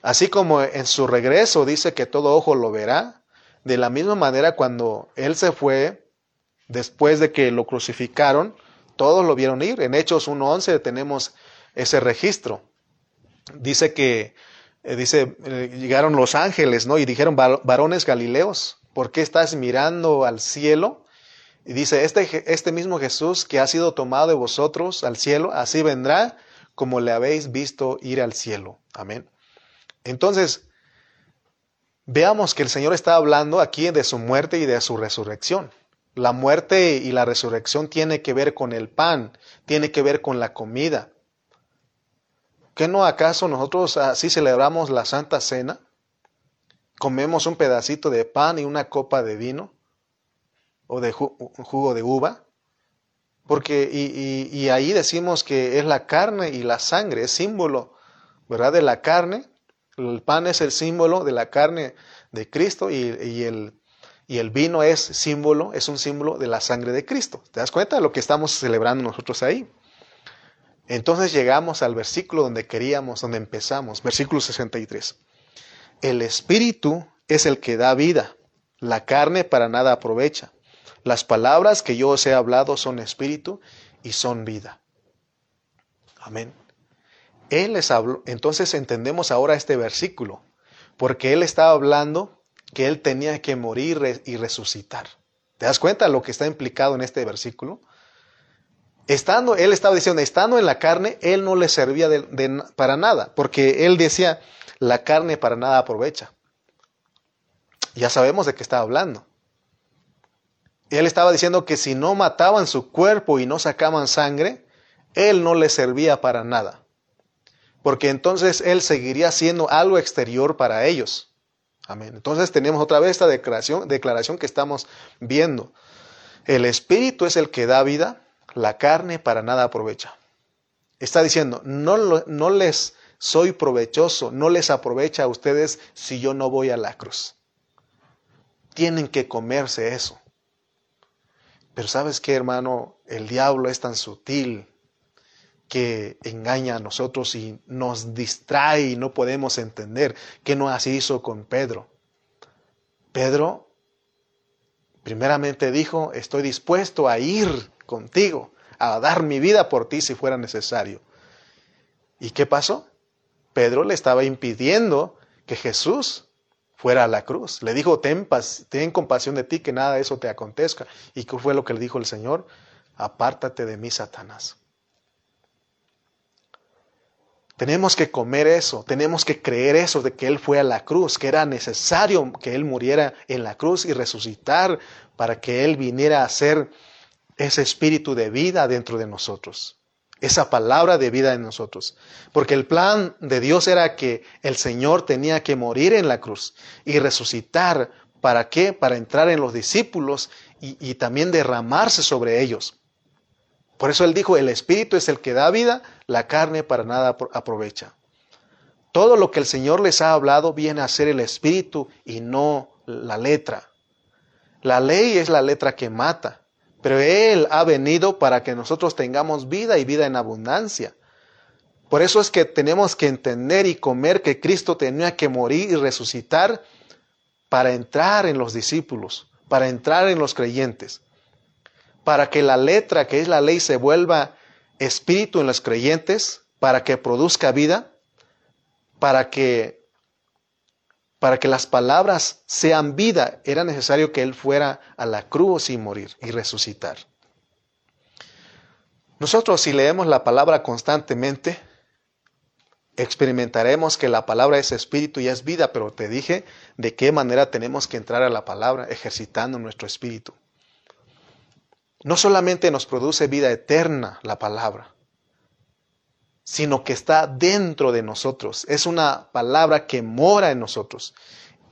Así como en su regreso dice que todo ojo lo verá, de la misma manera cuando él se fue, después de que lo crucificaron, todos lo vieron ir. En Hechos 1.11 tenemos ese registro. Dice que, eh, dice, eh, llegaron los ángeles, ¿no? Y dijeron, varones galileos, ¿por qué estás mirando al cielo? Y dice, este, este mismo Jesús que ha sido tomado de vosotros al cielo, así vendrá como le habéis visto ir al cielo. Amén. Entonces, veamos que el Señor está hablando aquí de su muerte y de su resurrección. La muerte y la resurrección tiene que ver con el pan, tiene que ver con la comida. ¿Qué no acaso nosotros así celebramos la Santa Cena? Comemos un pedacito de pan y una copa de vino o de jugo de uva. Porque, y, ahí decimos que es la carne y la sangre, es símbolo, ¿verdad? De la carne. El pan es el símbolo de la carne de Cristo y, el, el vino es símbolo, es un símbolo de la sangre de Cristo. ¿Te das cuenta de lo que estamos celebrando nosotros ahí? Entonces llegamos al versículo donde queríamos, donde empezamos, versículo 63. El espíritu es el que da vida, la carne para nada aprovecha. Las palabras que yo os he hablado son espíritu y son vida. Amén. Él les habló, entonces entendemos ahora este versículo, porque él estaba hablando que él tenía que morir y resucitar. ¿Te das cuenta lo que está implicado en este versículo? Estando, él estaba diciendo, estando en la carne, él no le servía para nada, porque él decía, la carne para nada aprovecha. Ya sabemos de qué estaba hablando. Él estaba diciendo que si no mataban su cuerpo y no sacaban sangre, él no le servía para nada. Porque entonces él seguiría siendo algo exterior para ellos. Amén. Entonces tenemos otra vez esta declaración, declaración que estamos viendo. El espíritu es el que da vida, la carne para nada aprovecha. Está diciendo, no, no les soy provechoso, no les aprovecha a ustedes si yo no voy a la cruz. Tienen que comerse eso. Pero sabes qué, hermano, el diablo es tan sutil que engaña a nosotros y nos distrae y no podemos entender que no así hizo con Pedro. Pedro primeramente dijo, estoy dispuesto a ir contigo, a dar mi vida por ti si fuera necesario. ¿Y qué pasó? Pedro le estaba impidiendo que Jesús fuera a la cruz. Le dijo, ten, ten compasión de ti, que nada de eso te acontezca. ¿Y qué fue lo que le dijo el Señor? Apártate de mí, Satanás. Tenemos que comer eso, tenemos que creer eso de que Él fue a la cruz, que era necesario que Él muriera en la cruz y resucitar para que Él viniera a ser ese espíritu de vida dentro de nosotros, esa palabra de vida en nosotros. Porque el plan de Dios era que el Señor tenía que morir en la cruz y resucitar. ¿Para qué? Para entrar en los discípulos y, y también derramarse sobre ellos. Por eso él dijo, el espíritu es el que da vida, la carne para nada aprovecha. Todo lo que el Señor les ha hablado viene a ser el espíritu y no la letra. La ley es la letra que mata. Pero Él ha venido para que nosotros tengamos vida y vida en abundancia. Por eso es que tenemos que entender y comer que Cristo tenía que morir y resucitar para entrar en los discípulos, para entrar en los creyentes, para que la letra que es la ley se vuelva espíritu en los creyentes, para que produzca vida, para que para que las palabras sean vida, era necesario que Él fuera a la cruz y morir y resucitar. Nosotros si leemos la palabra constantemente, experimentaremos que la palabra es espíritu y es vida, pero te dije de qué manera tenemos que entrar a la palabra, ejercitando nuestro espíritu. No solamente nos produce vida eterna la palabra, sino que está dentro de nosotros. Es una palabra que mora en nosotros.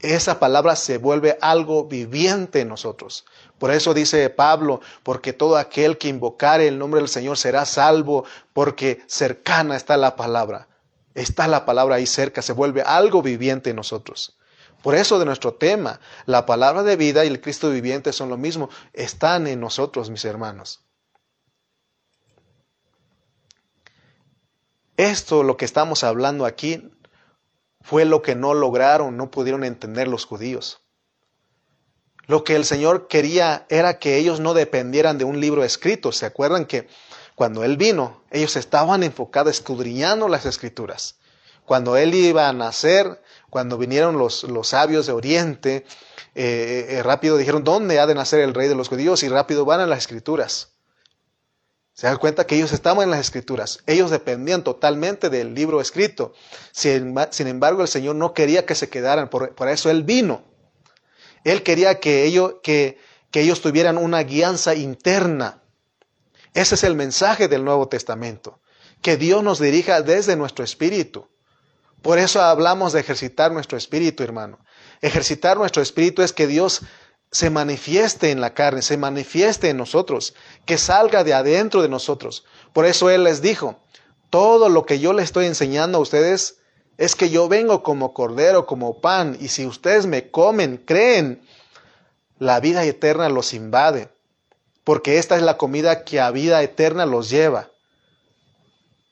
Esa palabra se vuelve algo viviente en nosotros. Por eso dice Pablo, porque todo aquel que invocare el nombre del Señor será salvo, porque cercana está la palabra. está la palabra ahí cerca, se vuelve algo viviente en nosotros. Por eso de nuestro tema, la palabra de vida y el Cristo viviente son lo mismo, están en nosotros, mis hermanos. Esto, lo que estamos hablando aquí, fue lo que no lograron, no pudieron entender los judíos. Lo que el Señor quería era que ellos no dependieran de un libro escrito. ¿Se acuerdan que cuando Él vino, ellos estaban enfocados, escudriñando las escrituras? Cuando Él iba a nacer, cuando vinieron los, los sabios de Oriente, eh, eh, rápido dijeron, ¿dónde ha de nacer el rey de los judíos? Y rápido van a las escrituras. Se dan cuenta que ellos estaban en las escrituras. Ellos dependían totalmente del libro escrito. Sin, embargo, el Señor no quería que se quedaran. Por, eso Él vino. Él quería que ellos, que, que ellos tuvieran una guianza interna. Ese es el mensaje del Nuevo Testamento. Que Dios nos dirija desde nuestro espíritu. Por eso hablamos de ejercitar nuestro espíritu, hermano. Ejercitar nuestro espíritu es que Dios se manifieste en la carne, se manifieste en nosotros, que salga de adentro de nosotros. Por eso Él les dijo, todo lo que yo les estoy enseñando a ustedes es que yo vengo como cordero, como pan, y si ustedes me comen, creen, la vida eterna los invade, porque esta es la comida que a vida eterna los lleva.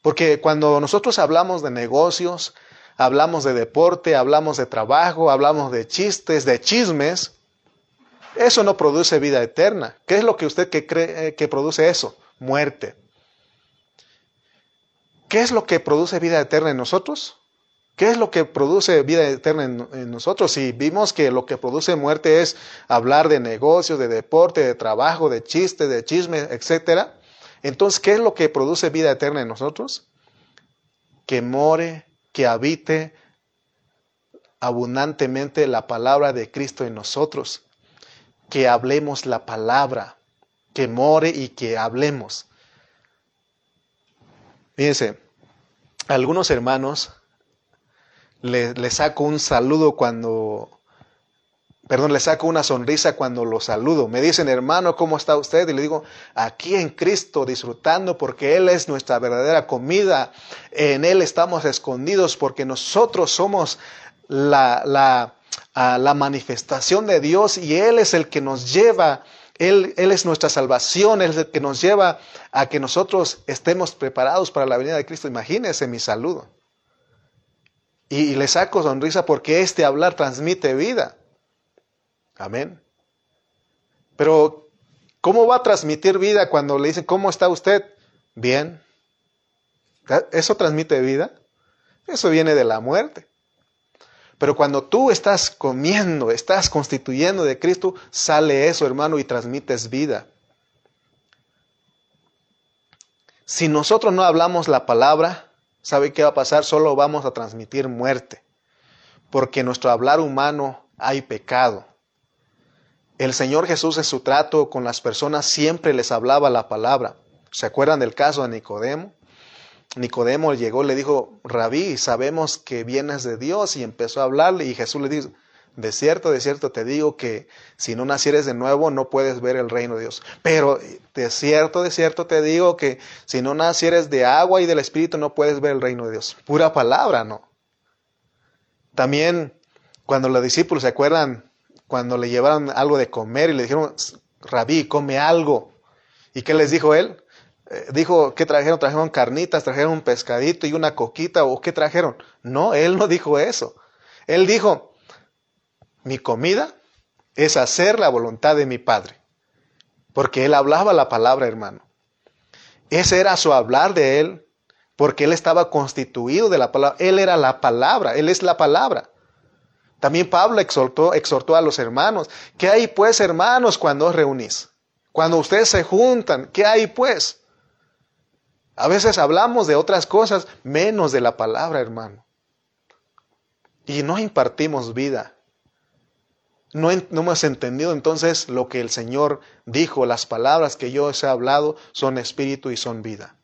Porque cuando nosotros hablamos de negocios, hablamos de deporte, hablamos de trabajo, hablamos de chistes, de chismes, eso no produce vida eterna. ¿Qué es lo que usted cree eh, que produce eso? Muerte. ¿Qué es lo que produce vida eterna en nosotros? ¿Qué es lo que produce vida eterna en, nosotros? Si vimos que lo que produce muerte es hablar de negocios, de deporte, de trabajo, de chiste, de chisme, etc. Entonces, ¿qué es lo que produce vida eterna en nosotros? Que more, que habite abundantemente la palabra de Cristo en nosotros que hablemos la palabra, que more y que hablemos. Fíjense, algunos hermanos les, saco un saludo cuando, perdón, les saco una sonrisa cuando los saludo. Me dicen, hermano, ¿cómo está usted? Y le digo, aquí en Cristo, disfrutando porque Él es nuestra verdadera comida. En Él estamos escondidos porque nosotros somos la, la, manifestación de Dios y Él es el que nos lleva, Él, Él es nuestra salvación, Él es el que nos lleva a que nosotros estemos preparados para la venida de Cristo. Imagínense mi saludo. Y, le saco sonrisa porque este hablar transmite vida. Amén. Pero, ¿cómo va a transmitir vida cuando le dicen, ¿cómo está usted? Bien. ¿Eso transmite vida? Eso viene de la muerte. Pero cuando tú estás comiendo, estás constituyendo de Cristo, sale eso, hermano, y transmites vida. Si nosotros no hablamos la palabra, ¿sabe qué va a pasar? Solo vamos a transmitir muerte. Porque en nuestro hablar humano hay pecado. El Señor Jesús en su trato con las personas siempre les hablaba la palabra. ¿Se acuerdan del caso de Nicodemo? Nicodemo llegó y le dijo, Rabí, sabemos que vienes de Dios y empezó a hablarle y Jesús le dijo, de cierto, de cierto te digo que si no nacieres de nuevo no puedes ver el reino de Dios. Pero de cierto, de cierto te digo que si no nacieres de agua y del Espíritu no puedes ver el reino de Dios. Pura palabra, ¿no? También cuando los discípulos se acuerdan, cuando le llevaron algo de comer y le dijeron, Rabí, come algo. ¿Y qué les dijo él? Eh, dijo, ¿qué trajeron? Trajeron carnitas, trajeron un pescadito y una coquita, o ¿qué trajeron? No, él no dijo eso. Él dijo, mi comida es hacer la voluntad de mi Padre. Porque él hablaba la palabra, hermano. Ese era su hablar de él, porque él estaba constituido de la palabra. Él era la palabra, él es la palabra. También Pablo exhortó, a los hermanos. ¿Qué hay pues, hermanos, cuando os reunís? Cuando ustedes se juntan, ¿qué hay pues? A veces hablamos de otras cosas menos de la palabra, hermano. Y no impartimos vida. No, hemos entendido entonces lo que el Señor dijo. Las palabras que yo os he hablado son espíritu y son vida.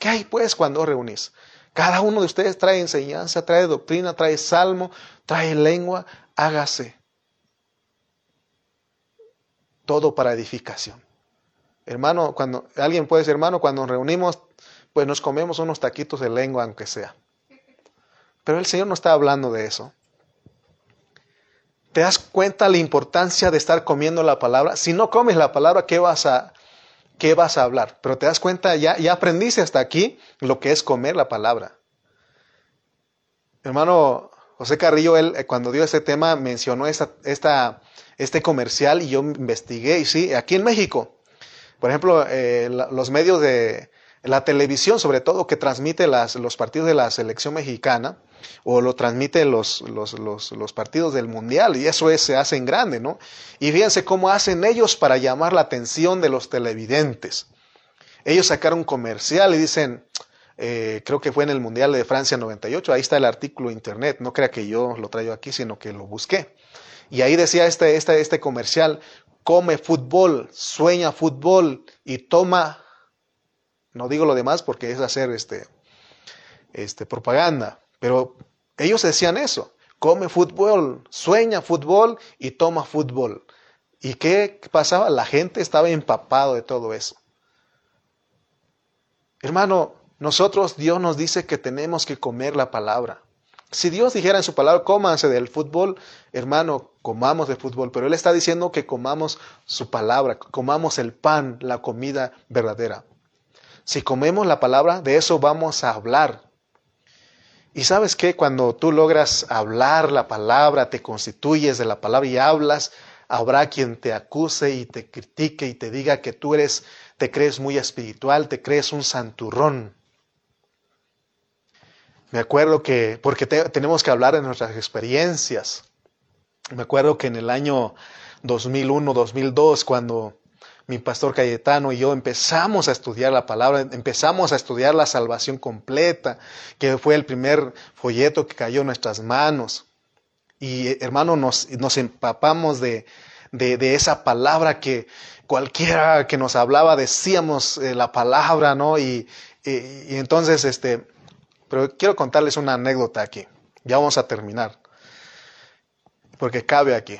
¿Qué hay pues cuando reunís? Cada uno de ustedes trae enseñanza, trae doctrina, trae salmo, trae lengua. Hágase. Todo para edificación. Hermano, cuando alguien puede ser hermano, cuando nos reunimos, pues nos comemos unos taquitos de lengua, aunque sea. Pero el Señor no está hablando de eso. ¿Te das cuenta la importancia de estar comiendo la palabra? Si no comes la palabra, ¿qué vas a, qué vas a hablar? Pero te das cuenta, ya, ya aprendiste hasta aquí lo que es comer la palabra. Hermano José Carrillo, él eh, cuando dio este tema mencionó esta, este comercial y yo investigué y sí, aquí en México, por ejemplo, eh, los medios de la televisión, sobre todo, que transmite los partidos de la selección mexicana, o lo transmite los, los, los, los, partidos del mundial y eso es, se hace en grande, ¿no? Y fíjense cómo hacen ellos para llamar la atención de los televidentes. Ellos sacaron un comercial y dicen, eh, creo que fue en el Mundial de Francia 98, ahí está el artículo internet, no crea que yo lo traigo aquí, sino que lo busqué. Y ahí decía este, este, este comercial, come fútbol, sueña fútbol y toma, no digo lo demás porque es hacer este, este, propaganda, pero ellos decían eso, come fútbol, sueña fútbol y toma fútbol. ¿Y qué pasaba? La gente estaba empapado de todo eso. Hermano, nosotros Dios nos dice que tenemos que comer la palabra. Si Dios dijera en su palabra, cómanse del fútbol, hermano, comamos del fútbol, pero Él está diciendo que comamos su palabra, comamos el pan, la comida verdadera. Si comemos la palabra, de eso vamos a hablar. Y sabes que cuando tú logras hablar la palabra, te constituyes de la palabra y hablas, habrá quien te acuse y te critique y te diga que tú eres, te crees muy espiritual, te crees un santurrón. Me acuerdo que, porque tenemos que hablar de nuestras experiencias. Me acuerdo que en el año 2001, 2002, cuando mi pastor Cayetano y yo empezamos a estudiar la palabra, empezamos a estudiar la salvación completa, que fue el primer folleto que cayó en nuestras manos. Y hermano, nos, nos empapamos de, de, esa palabra que cualquiera que nos hablaba decíamos eh, la palabra, ¿no? Y, y, y entonces, este, pero quiero contarles una anécdota aquí. Ya vamos a terminar. Porque cabe aquí.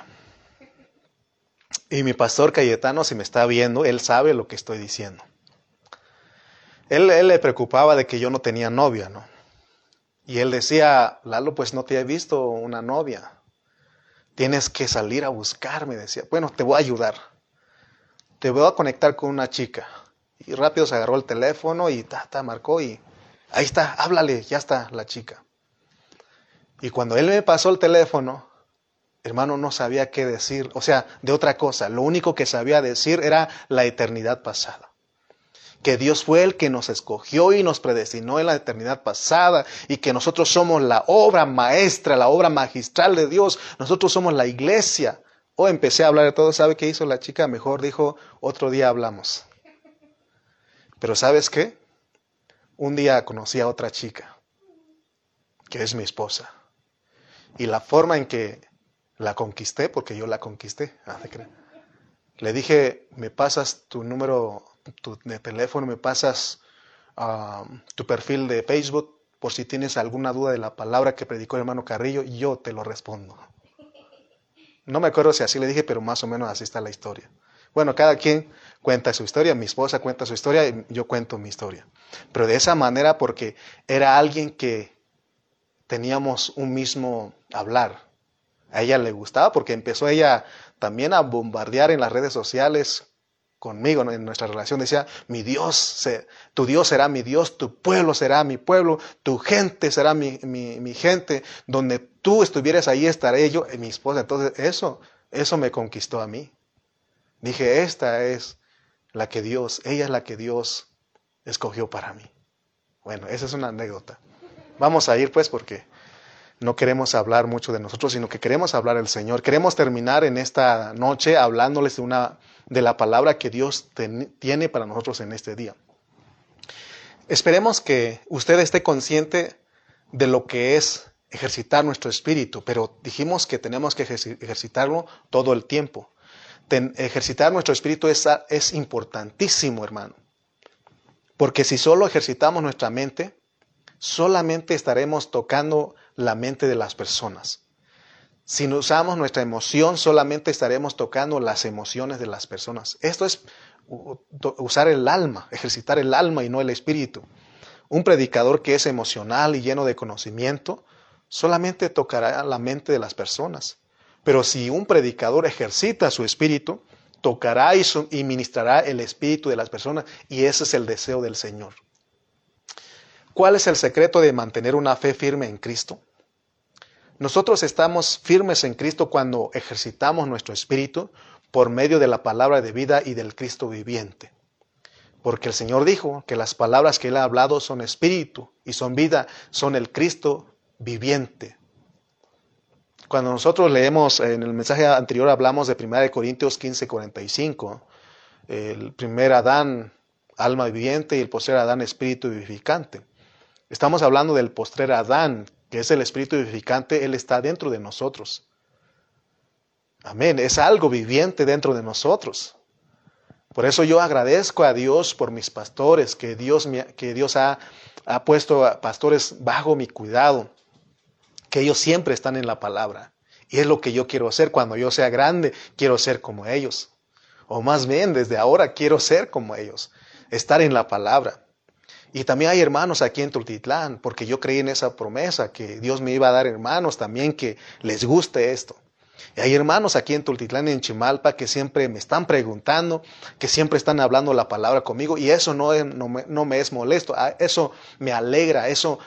Y mi pastor Cayetano, si me está viendo, él sabe lo que estoy diciendo. Él, le preocupaba de que yo no tenía novia, ¿no? Y él decía, Lalo, pues no te he visto una novia. Tienes que salir a buscarme, decía. Bueno, te voy a ayudar. Te voy a conectar con una chica. Y rápido se agarró el teléfono y ta, ta, marcó y ahí está, háblale, ya está la chica. Y cuando él me pasó el teléfono, hermano, no sabía qué decir, o sea, de otra cosa. Lo único que sabía decir era la eternidad pasada. Que Dios fue el que nos escogió y nos predestinó en la eternidad pasada y que nosotros somos la obra maestra, la obra magistral de Dios. Nosotros somos la iglesia. O empecé a hablar de todo. ¿Sabe qué hizo la chica? Mejor dijo, otro día hablamos. Pero ¿sabes qué? Un día conocí a otra chica, que es mi esposa. Y la forma en que la conquisté porque yo la conquisté. Ah, Le dije, me pasas tu número de teléfono, me pasas tu perfil de Facebook por si tienes alguna duda de la palabra que predicó el hermano Carrillo, yo te lo respondo. No me acuerdo si así le dije, pero más o menos así está la historia. Bueno, cada quien cuenta su historia, mi esposa cuenta su historia y yo cuento mi historia. Pero de esa manera porque era alguien que teníamos un mismo hablar, a ella le gustaba porque empezó ella también a bombardear en las redes sociales conmigo, en nuestra relación. Decía, mi Dios, tu Dios será mi Dios, tu pueblo será mi pueblo, tu gente será mi, mi, gente, donde tú estuvieras ahí estaré yo y mi esposa. Entonces eso, eso me conquistó a mí. Dije, esta es la que Dios, ella es la que Dios escogió para mí. Bueno, esa es una anécdota. Vamos a ir pues porque no queremos hablar mucho de nosotros, sino que queremos hablar del Señor. Queremos terminar en esta noche hablándoles de, una, de la palabra que Dios tiene para nosotros en este día. Esperemos que usted esté consciente de lo que es ejercitar nuestro espíritu, pero dijimos que tenemos que ejercitarlo todo el tiempo. ejercitar nuestro espíritu es, es importantísimo, hermano. Porque si solo ejercitamos nuestra mente, solamente estaremos tocando la mente de las personas. Si no usamos nuestra emoción, solamente estaremos tocando las emociones de las personas. Esto es usar el alma, ejercitar el alma y no el espíritu. Un predicador que es emocional y lleno de conocimiento solamente tocará la mente de las personas. Pero si un predicador ejercita su espíritu, tocará y, ministrará el espíritu de las personas y ese es el deseo del Señor. ¿Cuál es el secreto de mantener una fe firme en Cristo? Nosotros estamos firmes en Cristo cuando ejercitamos nuestro espíritu por medio de la palabra de vida y del Cristo viviente. Porque el Señor dijo que las palabras que Él ha hablado son espíritu y son vida, son el Cristo viviente. Cuando nosotros leemos, en el mensaje anterior hablamos de 1 Corintios 15, 45, el primer Adán, alma viviente, y el postrer Adán, espíritu vivificante. Estamos hablando del postrer Adán, que es el espíritu vivificante, él está dentro de nosotros. Amén, es algo viviente dentro de nosotros. Por eso yo agradezco a Dios por mis pastores, que Dios, que Dios ha, ha puesto a pastores bajo mi cuidado que ellos siempre están en la palabra. Y es lo que yo quiero hacer. Cuando yo sea grande, quiero ser como ellos. O más bien, desde ahora quiero ser como ellos. Estar en la palabra. Y también hay hermanos aquí en Tultitlán, porque yo creí en esa promesa que Dios me iba a dar hermanos también que les guste esto. Y hay hermanos aquí en Tultitlán y en Chimalpa que siempre me están preguntando, que siempre están hablando la palabra conmigo, y eso no, no, me, no me, es molesto, ah, eso me alegra, eso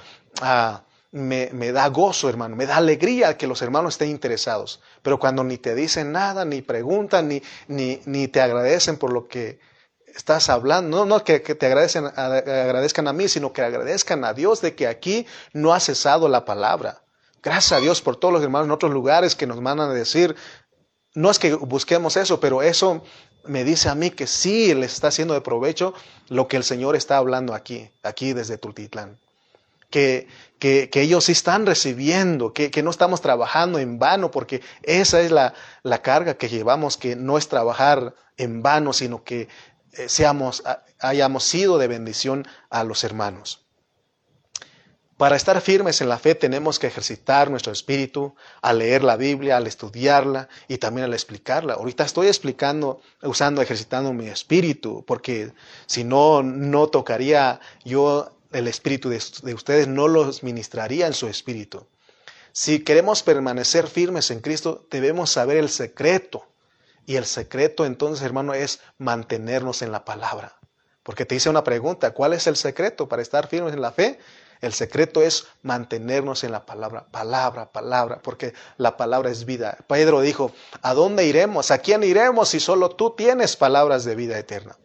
ah, me, da gozo, hermano, me da alegría que los hermanos estén interesados. Pero cuando ni te dicen nada, ni preguntan, ni, ni, ni te agradecen por lo que estás hablando, no, no que, te agradecen, agradezcan a mí, sino que agradezcan a Dios de que aquí no ha cesado la palabra. Gracias a Dios por todos los hermanos en otros lugares que nos mandan a decir, no es que busquemos eso, pero eso me dice a mí que sí les está haciendo de provecho lo que el Señor está hablando aquí, aquí desde Tultitlán que, que, ellos sí están recibiendo, que, que, no estamos trabajando en vano, porque esa es la, la, carga que llevamos, que no es trabajar en vano, sino que seamos, hayamos sido de bendición a los hermanos. Para estar firmes en la fe tenemos que ejercitar nuestro espíritu al leer la Biblia, al estudiarla y también al explicarla. Ahorita estoy explicando, usando, ejercitando mi espíritu, porque si no, no tocaría yo el espíritu de, ustedes no los ministraría en su espíritu. Si queremos permanecer firmes en Cristo, debemos saber el secreto. Y el secreto entonces, hermano, es mantenernos en la palabra. Porque te hice una pregunta, ¿cuál es el secreto para estar firmes en la fe? El secreto es mantenernos en la palabra, palabra, palabra, porque la palabra es vida. Pedro dijo, ¿a dónde iremos? ¿A quién iremos si solo tú tienes palabras de vida eterna?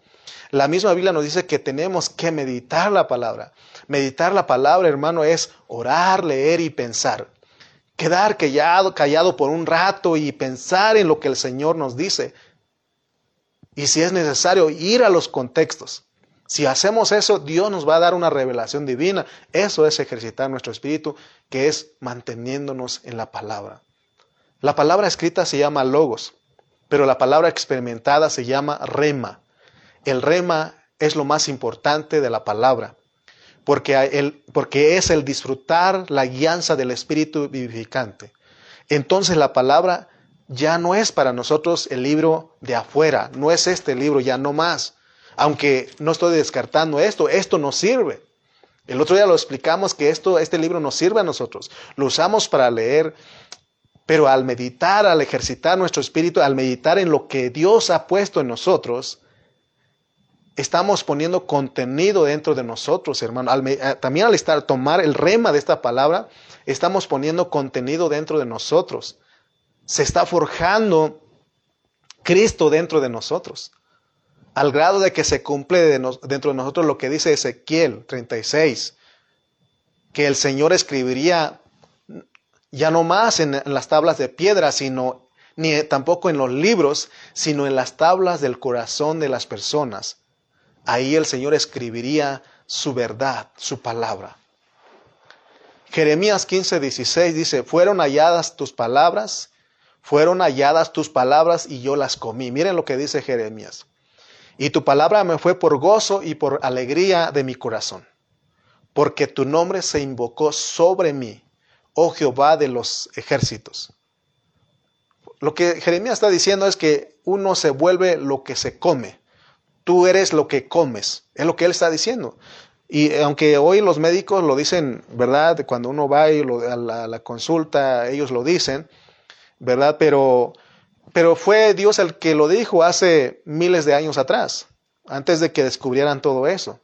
La misma Biblia nos dice que tenemos que meditar la palabra. Meditar la palabra, hermano, es orar, leer y pensar. Quedar callado, por un rato y pensar en lo que el Señor nos dice. Y si es necesario, ir a los contextos. Si hacemos eso, Dios nos va a dar una revelación divina. Eso es ejercitar nuestro espíritu, que es manteniéndonos en la palabra. La palabra escrita se llama logos, pero la palabra experimentada se llama rema. El rema es lo más importante de la palabra, porque, porque es el disfrutar la guianza del Espíritu vivificante. Entonces la palabra ya no es para nosotros el libro de afuera, no es este libro, ya no más. Aunque no estoy descartando esto, esto nos sirve. El otro día lo explicamos que esto, este libro nos sirve a nosotros. Lo usamos para leer, pero al meditar, al ejercitar nuestro espíritu, al meditar en lo que Dios ha puesto en nosotros, estamos poniendo contenido dentro de nosotros, hermano. Eh, también al estar, tomar el rema de esta palabra, estamos poniendo contenido dentro de nosotros. Se está forjando Cristo dentro de nosotros. Al grado de que se cumple dentro de nosotros lo que dice Ezequiel 36, que el Señor escribiría ya no más en, en las tablas de piedra, sino ni tampoco en los libros, sino en las tablas del corazón de las personas ahí el Señor escribiría su verdad, su palabra. Jeremías 15, 16 dice, fueron halladas tus palabras, fueron halladas tus palabras y yo las comí. Miren lo que dice Jeremías. Y tu palabra me fue por gozo y por alegría de mi corazón, porque tu nombre se invocó sobre mí, oh Jehová de los ejércitos. Lo que Jeremías está diciendo es que uno se vuelve lo que se come. Tú eres lo que comes. Es lo que él está diciendo. Y aunque hoy los médicos lo dicen, ¿verdad? Cuando uno va y a, la, consulta, ellos lo dicen, ¿verdad? Pero, pero fue Dios el que lo dijo hace miles de años atrás, antes de que descubrieran todo eso.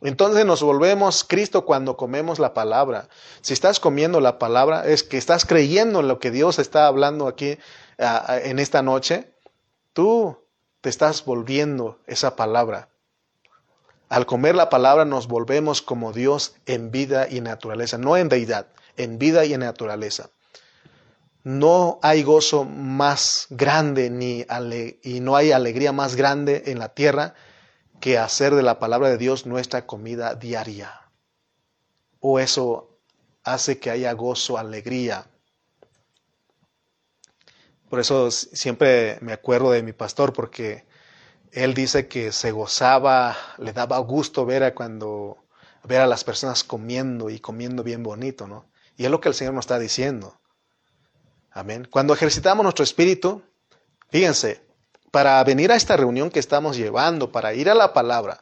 Entonces nos volvemos Cristo cuando comemos la palabra. Si estás comiendo la palabra, es que estás creyendo en lo que Dios está hablando aquí en esta noche, tú te estás volviendo esa palabra. Al comer la palabra nos volvemos como Dios en vida y naturaleza, no en deidad, en vida y en naturaleza. No hay gozo más grande ni y no hay alegría más grande en la tierra que hacer de la palabra de Dios nuestra comida diaria. O eso hace que haya gozo, alegría. Por eso siempre me acuerdo de mi pastor porque él dice que se gozaba, le daba gusto ver a cuando ver a las personas comiendo y comiendo bien bonito, ¿no? Y es lo que el Señor nos está diciendo. Amén. Cuando ejercitamos nuestro espíritu, fíjense, para venir a esta reunión que estamos llevando, para ir a la palabra,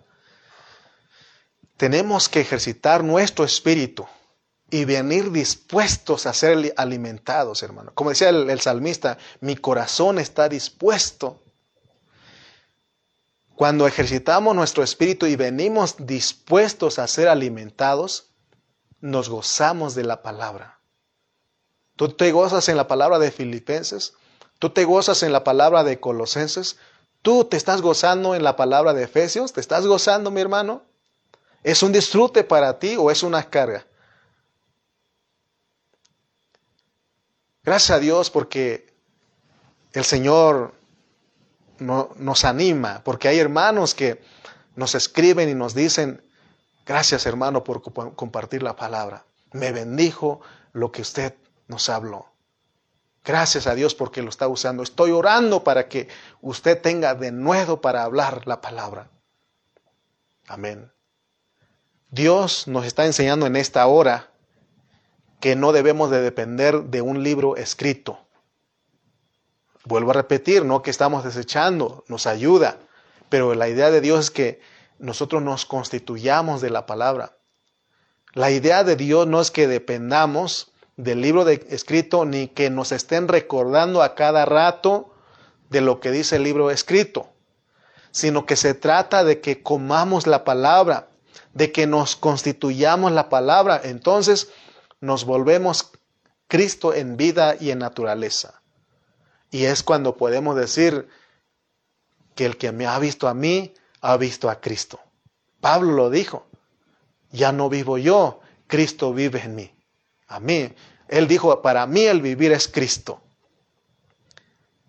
tenemos que ejercitar nuestro espíritu y venir dispuestos a ser alimentados, hermano. Como decía el, salmista, mi corazón está dispuesto cuando ejercitamos nuestro espíritu y venimos dispuestos a ser alimentados, nos gozamos de la palabra. Tú te gozas en la palabra de Filipenses, tú te gozas en la palabra de Colosenses, tú te estás gozando en la palabra de Efesios, te estás gozando, mi hermano. ¿Es un disfrute para ti o es una carga? Gracias a Dios porque el Señor no, nos anima, porque hay hermanos que nos escriben y nos dicen, gracias hermano por compartir la palabra. Me bendijo lo que usted nos habló. Gracias a Dios porque lo está usando. Estoy orando para que usted tenga de nuevo para hablar la palabra. Amén. Dios nos está enseñando en esta hora que no debemos de depender de un libro escrito. Vuelvo a repetir, no que estamos desechando, nos ayuda, pero la idea de Dios es que nosotros nos constituyamos de la palabra. La idea de Dios no es que dependamos del libro escrito ni que nos estén recordando a cada rato de lo que dice el libro escrito, sino que se trata de que comamos la palabra, de que nos constituyamos la palabra. Entonces nos volvemos Cristo en vida y en naturaleza. Y es cuando podemos decir que el que me ha visto a mí, ha visto a Cristo. Pablo lo dijo, ya no vivo yo, Cristo vive en mí. A mí. Él dijo, para mí el vivir es Cristo.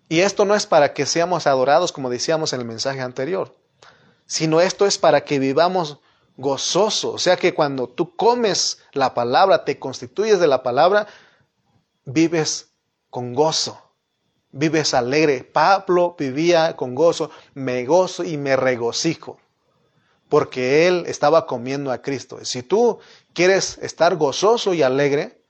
Y esto no es para que seamos adorados como decíamos en el mensaje anterior, sino esto es para que vivamos gozoso. O sea que cuando tú comes la palabra, te constituyes de la palabra, vives con gozo vives alegre. Pablo vivía con gozo, me gozo y me regocijo, porque él estaba comiendo a Cristo. Si tú quieres estar gozoso y alegre,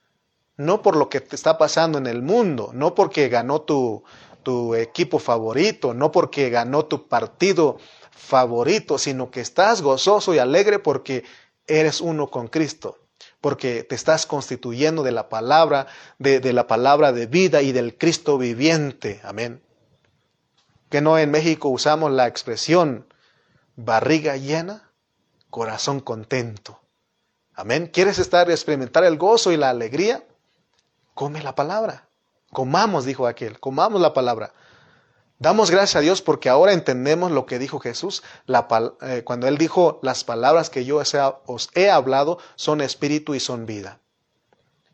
no por lo que te está pasando en el mundo, no porque ganó tu, tu equipo favorito, no porque ganó tu partido favorito, sino que estás gozoso y alegre porque eres uno con Cristo porque te estás constituyendo de la palabra, de, la palabra de vida y del Cristo viviente. Amén. Que no en México usamos la expresión barriga llena, corazón contento. Amén. ¿Quieres estar experimentar el gozo y la alegría? Come la palabra. Comamos, dijo aquel, comamos la palabra. Damos gracias a Dios porque ahora entendemos lo que dijo Jesús eh, cuando Él dijo, las palabras que yo os he hablado son espíritu y son vida.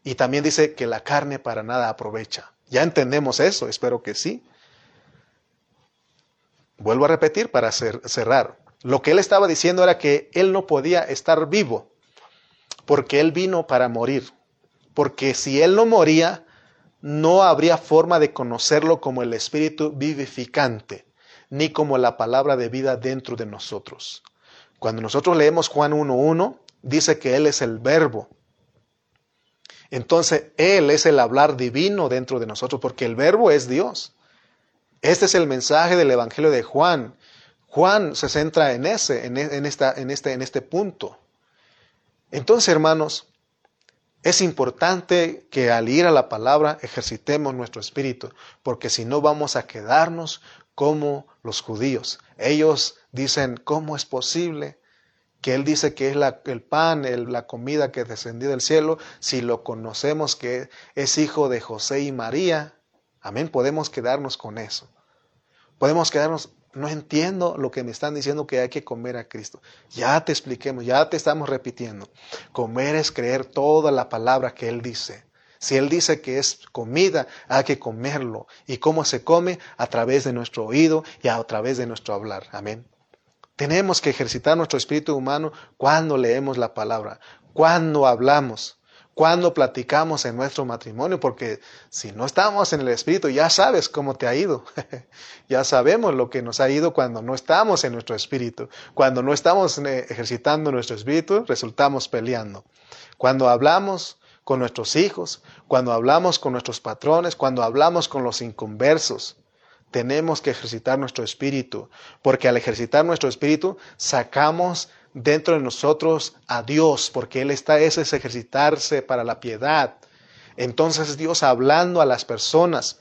Y también dice que la carne para nada aprovecha. Ya entendemos eso, espero que sí. Vuelvo a repetir para cerrar. Lo que Él estaba diciendo era que Él no podía estar vivo porque Él vino para morir. Porque si Él no moría, no habría forma de conocerlo como el Espíritu vivificante, ni como la palabra de vida dentro de nosotros. Cuando nosotros leemos Juan 1.1, dice que Él es el verbo. Entonces, Él es el hablar divino dentro de nosotros, porque el verbo es Dios. Este es el mensaje del Evangelio de Juan. Juan se centra en ese, en, esta, en, este, en este punto. Entonces, hermanos, es importante que al ir a la palabra ejercitemos nuestro espíritu, porque si no vamos a quedarnos como los judíos. Ellos dicen, ¿cómo es posible que Él dice que es el pan, la comida que descendió del cielo, si lo conocemos que es hijo de José y María? Amén, podemos quedarnos con eso. Podemos quedarnos, no entiendo lo que me están diciendo que hay que comer a Cristo. Ya te expliquemos, ya te estamos repitiendo. Comer es creer toda la palabra que Él dice. Si Él dice que es comida, hay que comerlo. ¿Y cómo se come? A través de nuestro oído y a través de nuestro hablar. Amén. Tenemos que ejercitar nuestro espíritu humano cuando leemos la palabra, cuando hablamos, cuando platicamos en nuestro matrimonio, porque si no estamos en el espíritu, ya sabes cómo te ha ido. ya sabemos lo que nos ha ido cuando no estamos en nuestro espíritu. Cuando no estamos eh, ejercitando nuestro espíritu, resultamos peleando. Cuando hablamos con nuestros hijos, cuando hablamos con nuestros patrones, cuando hablamos con los inconversos, tenemos que ejercitar nuestro espíritu, porque al ejercitar nuestro espíritu sacamos dentro de nosotros a Dios, porque Él está, ese es ejercitarse para la piedad. Entonces Dios hablando a las personas,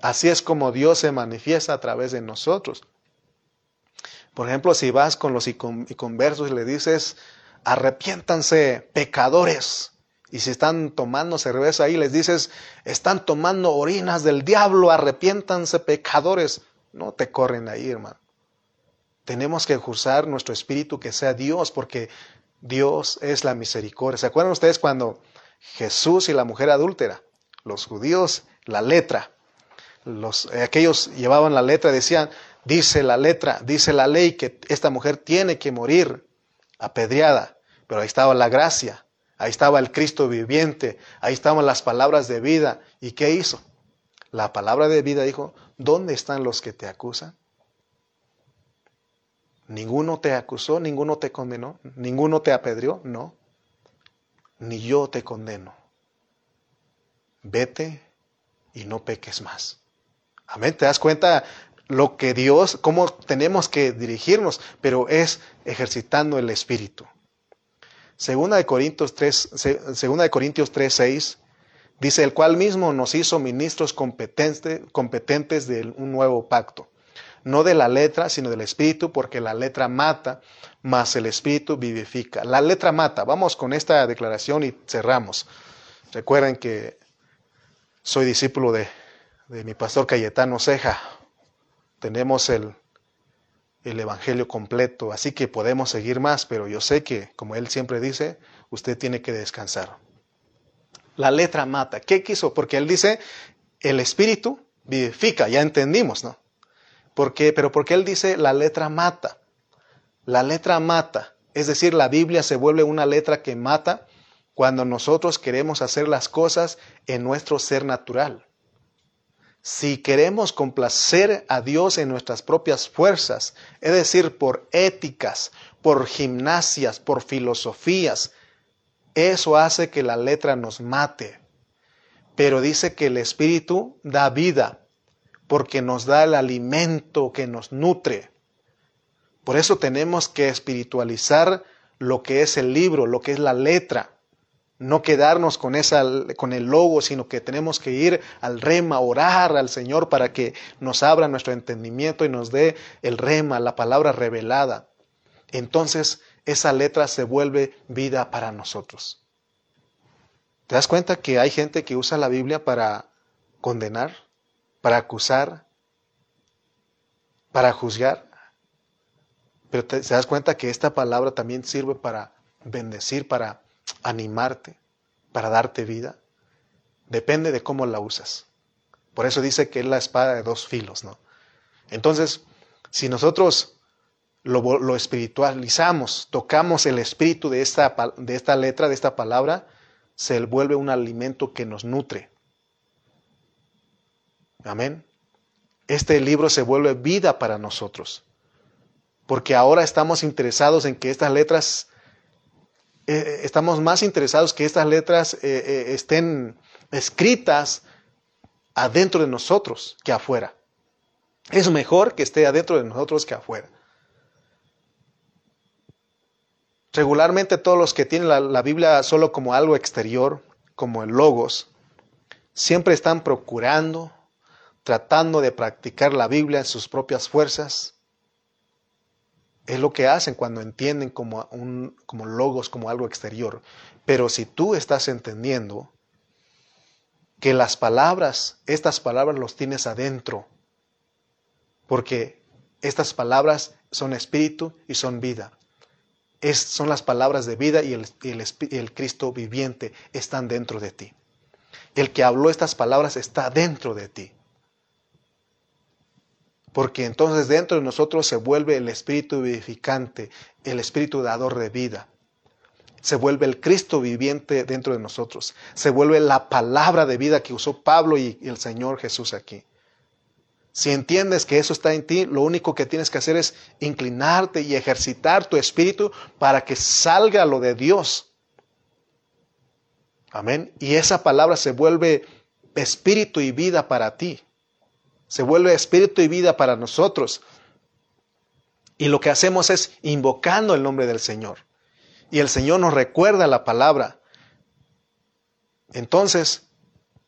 así es como Dios se manifiesta a través de nosotros. Por ejemplo, si vas con los inconversos y le dices, arrepiéntanse pecadores, y si están tomando cerveza ahí, les dices, están tomando orinas del diablo, arrepiéntanse pecadores. No te corren ahí, hermano. Tenemos que usar nuestro espíritu que sea Dios, porque Dios es la misericordia. ¿Se acuerdan ustedes cuando Jesús y la mujer adúltera, los judíos, la letra, los, eh, aquellos llevaban la letra, decían, dice la letra, dice la ley que esta mujer tiene que morir apedreada, pero ahí estaba la gracia Ahí estaba el Cristo viviente, ahí estaban las palabras de vida. ¿Y qué hizo? La palabra de vida dijo, ¿dónde están los que te acusan? Ninguno te acusó, ninguno te condenó, ninguno te apedreó, no. Ni yo te condeno. Vete y no peques más. Amén. ¿Te das cuenta lo que Dios, cómo tenemos que dirigirnos? Pero es ejercitando el Espíritu. Segunda de Corintios 3, segunda de Corintios 3, 6, dice, el cual mismo nos hizo ministros competentes, competentes de un nuevo pacto. No de la letra, sino del espíritu, porque la letra mata, mas el espíritu vivifica. La letra mata. Vamos con esta declaración y cerramos. Recuerden que soy discípulo de, de mi pastor Cayetano Ceja. Tenemos el, el Evangelio completo, así que podemos seguir más, pero yo sé que, como él siempre dice, usted tiene que descansar. La letra mata. ¿Qué quiso? Porque él dice, el Espíritu vivifica, ya entendimos, ¿no? ¿Por qué? Pero porque él dice, la letra mata. La letra mata. Es decir, la Biblia se vuelve una letra que mata cuando nosotros queremos hacer las cosas en nuestro ser natural. Si queremos complacer a Dios en nuestras propias fuerzas, es decir, por éticas, por gimnasias, por filosofías, eso hace que la letra nos mate. Pero dice que el Espíritu da vida, porque nos da el alimento que nos nutre. Por eso tenemos que espiritualizar lo que es el libro, lo que es la letra no quedarnos con, esa, con el logo, sino que tenemos que ir al rema, orar al Señor para que nos abra nuestro entendimiento y nos dé el rema, la palabra revelada. Entonces esa letra se vuelve vida para nosotros. ¿Te das cuenta que hay gente que usa la Biblia para condenar, para acusar, para juzgar? Pero te, das cuenta que esta palabra también sirve para bendecir, para animarte, para darte vida, depende de cómo la usas. Por eso dice que es la espada de dos filos, ¿no? Entonces, si nosotros lo, espiritualizamos, tocamos el espíritu de esta, de esta letra, de esta palabra, se vuelve un alimento que nos nutre. Amén. Este libro se vuelve vida para nosotros. Porque ahora estamos interesados en que estas letras eh, eh, estamos más interesados que estas letras eh, estén escritas adentro de nosotros que afuera. Es mejor que esté adentro de nosotros que afuera. Regularmente todos los que tienen la, la Biblia solo como algo exterior, como el logos, siempre están procurando, tratando de practicar la Biblia en sus propias fuerzas. Es lo que hacen cuando entienden como, un, como logos, como algo exterior. Pero si tú estás entendiendo que las palabras, estas palabras los tienes adentro, porque estas palabras son espíritu y son vida. Es, son las palabras de vida y el, el, el Cristo viviente están dentro de ti. El que habló estas palabras está dentro de ti. Porque entonces dentro de nosotros se vuelve el espíritu vivificante, el espíritu dador de vida. Se vuelve el Cristo viviente dentro de nosotros. Se vuelve la palabra de vida que usó Pablo y el Señor Jesús aquí. Si entiendes que eso está en ti, lo único que tienes que hacer es inclinarte y ejercitar tu espíritu para que salga lo de Dios. Amén. Y esa palabra se vuelve espíritu y vida para ti. Se vuelve espíritu y vida para nosotros. Y lo que hacemos es invocando el nombre del Señor. Y el Señor nos recuerda la palabra. Entonces,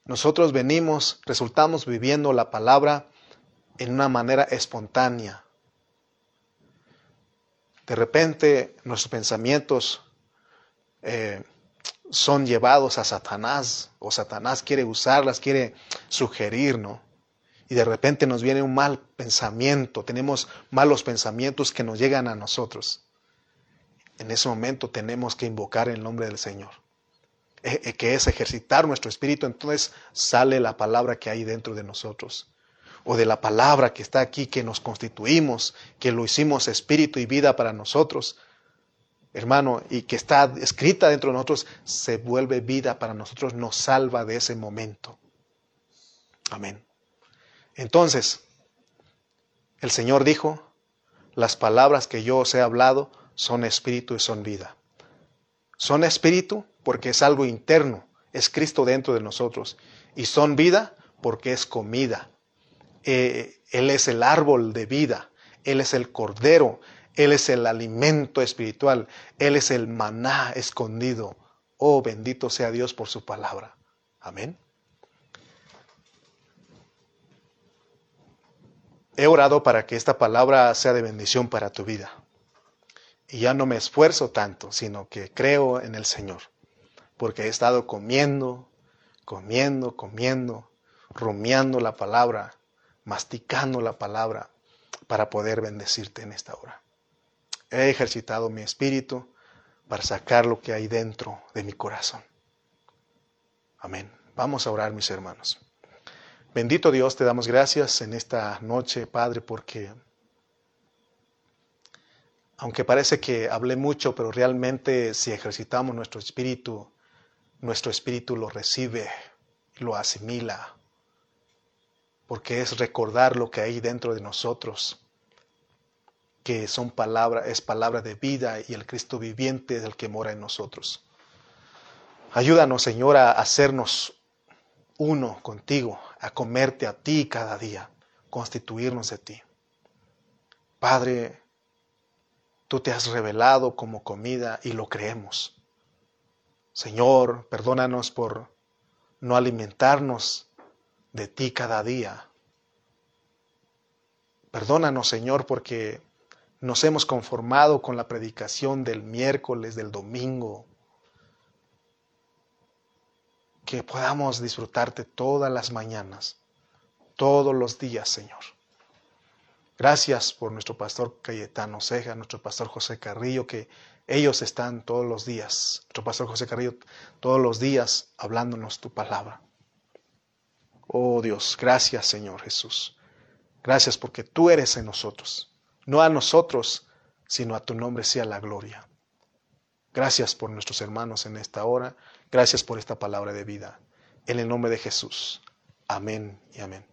nosotros venimos, resultamos viviendo la palabra en una manera espontánea. De repente nuestros pensamientos eh, son llevados a Satanás o Satanás quiere usarlas, quiere sugerir, ¿no? Y de repente nos viene un mal pensamiento, tenemos malos pensamientos que nos llegan a nosotros. En ese momento tenemos que invocar el nombre del Señor, eh, eh, que es ejercitar nuestro espíritu, entonces sale la palabra que hay dentro de nosotros o de la palabra que está aquí, que nos constituimos, que lo hicimos espíritu y vida para nosotros, hermano, y que está escrita dentro de nosotros, se vuelve vida para nosotros, nos salva de ese momento. Amén. Entonces, el Señor dijo, las palabras que yo os he hablado son espíritu y son vida. Son espíritu porque es algo interno, es Cristo dentro de nosotros, y son vida porque es comida, eh, él es el árbol de vida, Él es el cordero, Él es el alimento espiritual, Él es el maná escondido. Oh, bendito sea Dios por su palabra. Amén. He orado para que esta palabra sea de bendición para tu vida. Y ya no me esfuerzo tanto, sino que creo en el Señor. Porque he estado comiendo, comiendo, comiendo, rumiando la palabra masticando la palabra para poder bendecirte en esta hora. He ejercitado mi espíritu para sacar lo que hay dentro de mi corazón. Amén. Vamos a orar, mis hermanos. Bendito Dios, te damos gracias en esta noche, Padre, porque aunque parece que hablé mucho, pero realmente si ejercitamos nuestro espíritu, nuestro espíritu lo recibe, lo asimila, porque es recordar lo que hay dentro de nosotros, que son palabra, es palabra de vida y el Cristo viviente es el que mora en nosotros. Ayúdanos, Señor, a hacernos uno contigo, a comerte a ti cada día, constituirnos de ti. Padre, tú te has revelado como comida y lo creemos. Señor, perdónanos por no alimentarnos de ti cada día. Perdónanos, Señor, porque nos hemos conformado con la predicación del miércoles, del domingo. Que podamos disfrutarte todas las mañanas, todos los días, Señor. Gracias por nuestro pastor Cayetano Ceja, nuestro pastor José Carrillo, que ellos están todos los días, nuestro pastor José Carrillo, todos los días hablándonos tu palabra. Oh Dios, gracias Señor Jesús. Gracias porque tú eres en nosotros. No a nosotros, sino a tu nombre sea la gloria. Gracias por nuestros hermanos en esta hora. Gracias por esta palabra de vida. En el nombre de Jesús. Amén y amén.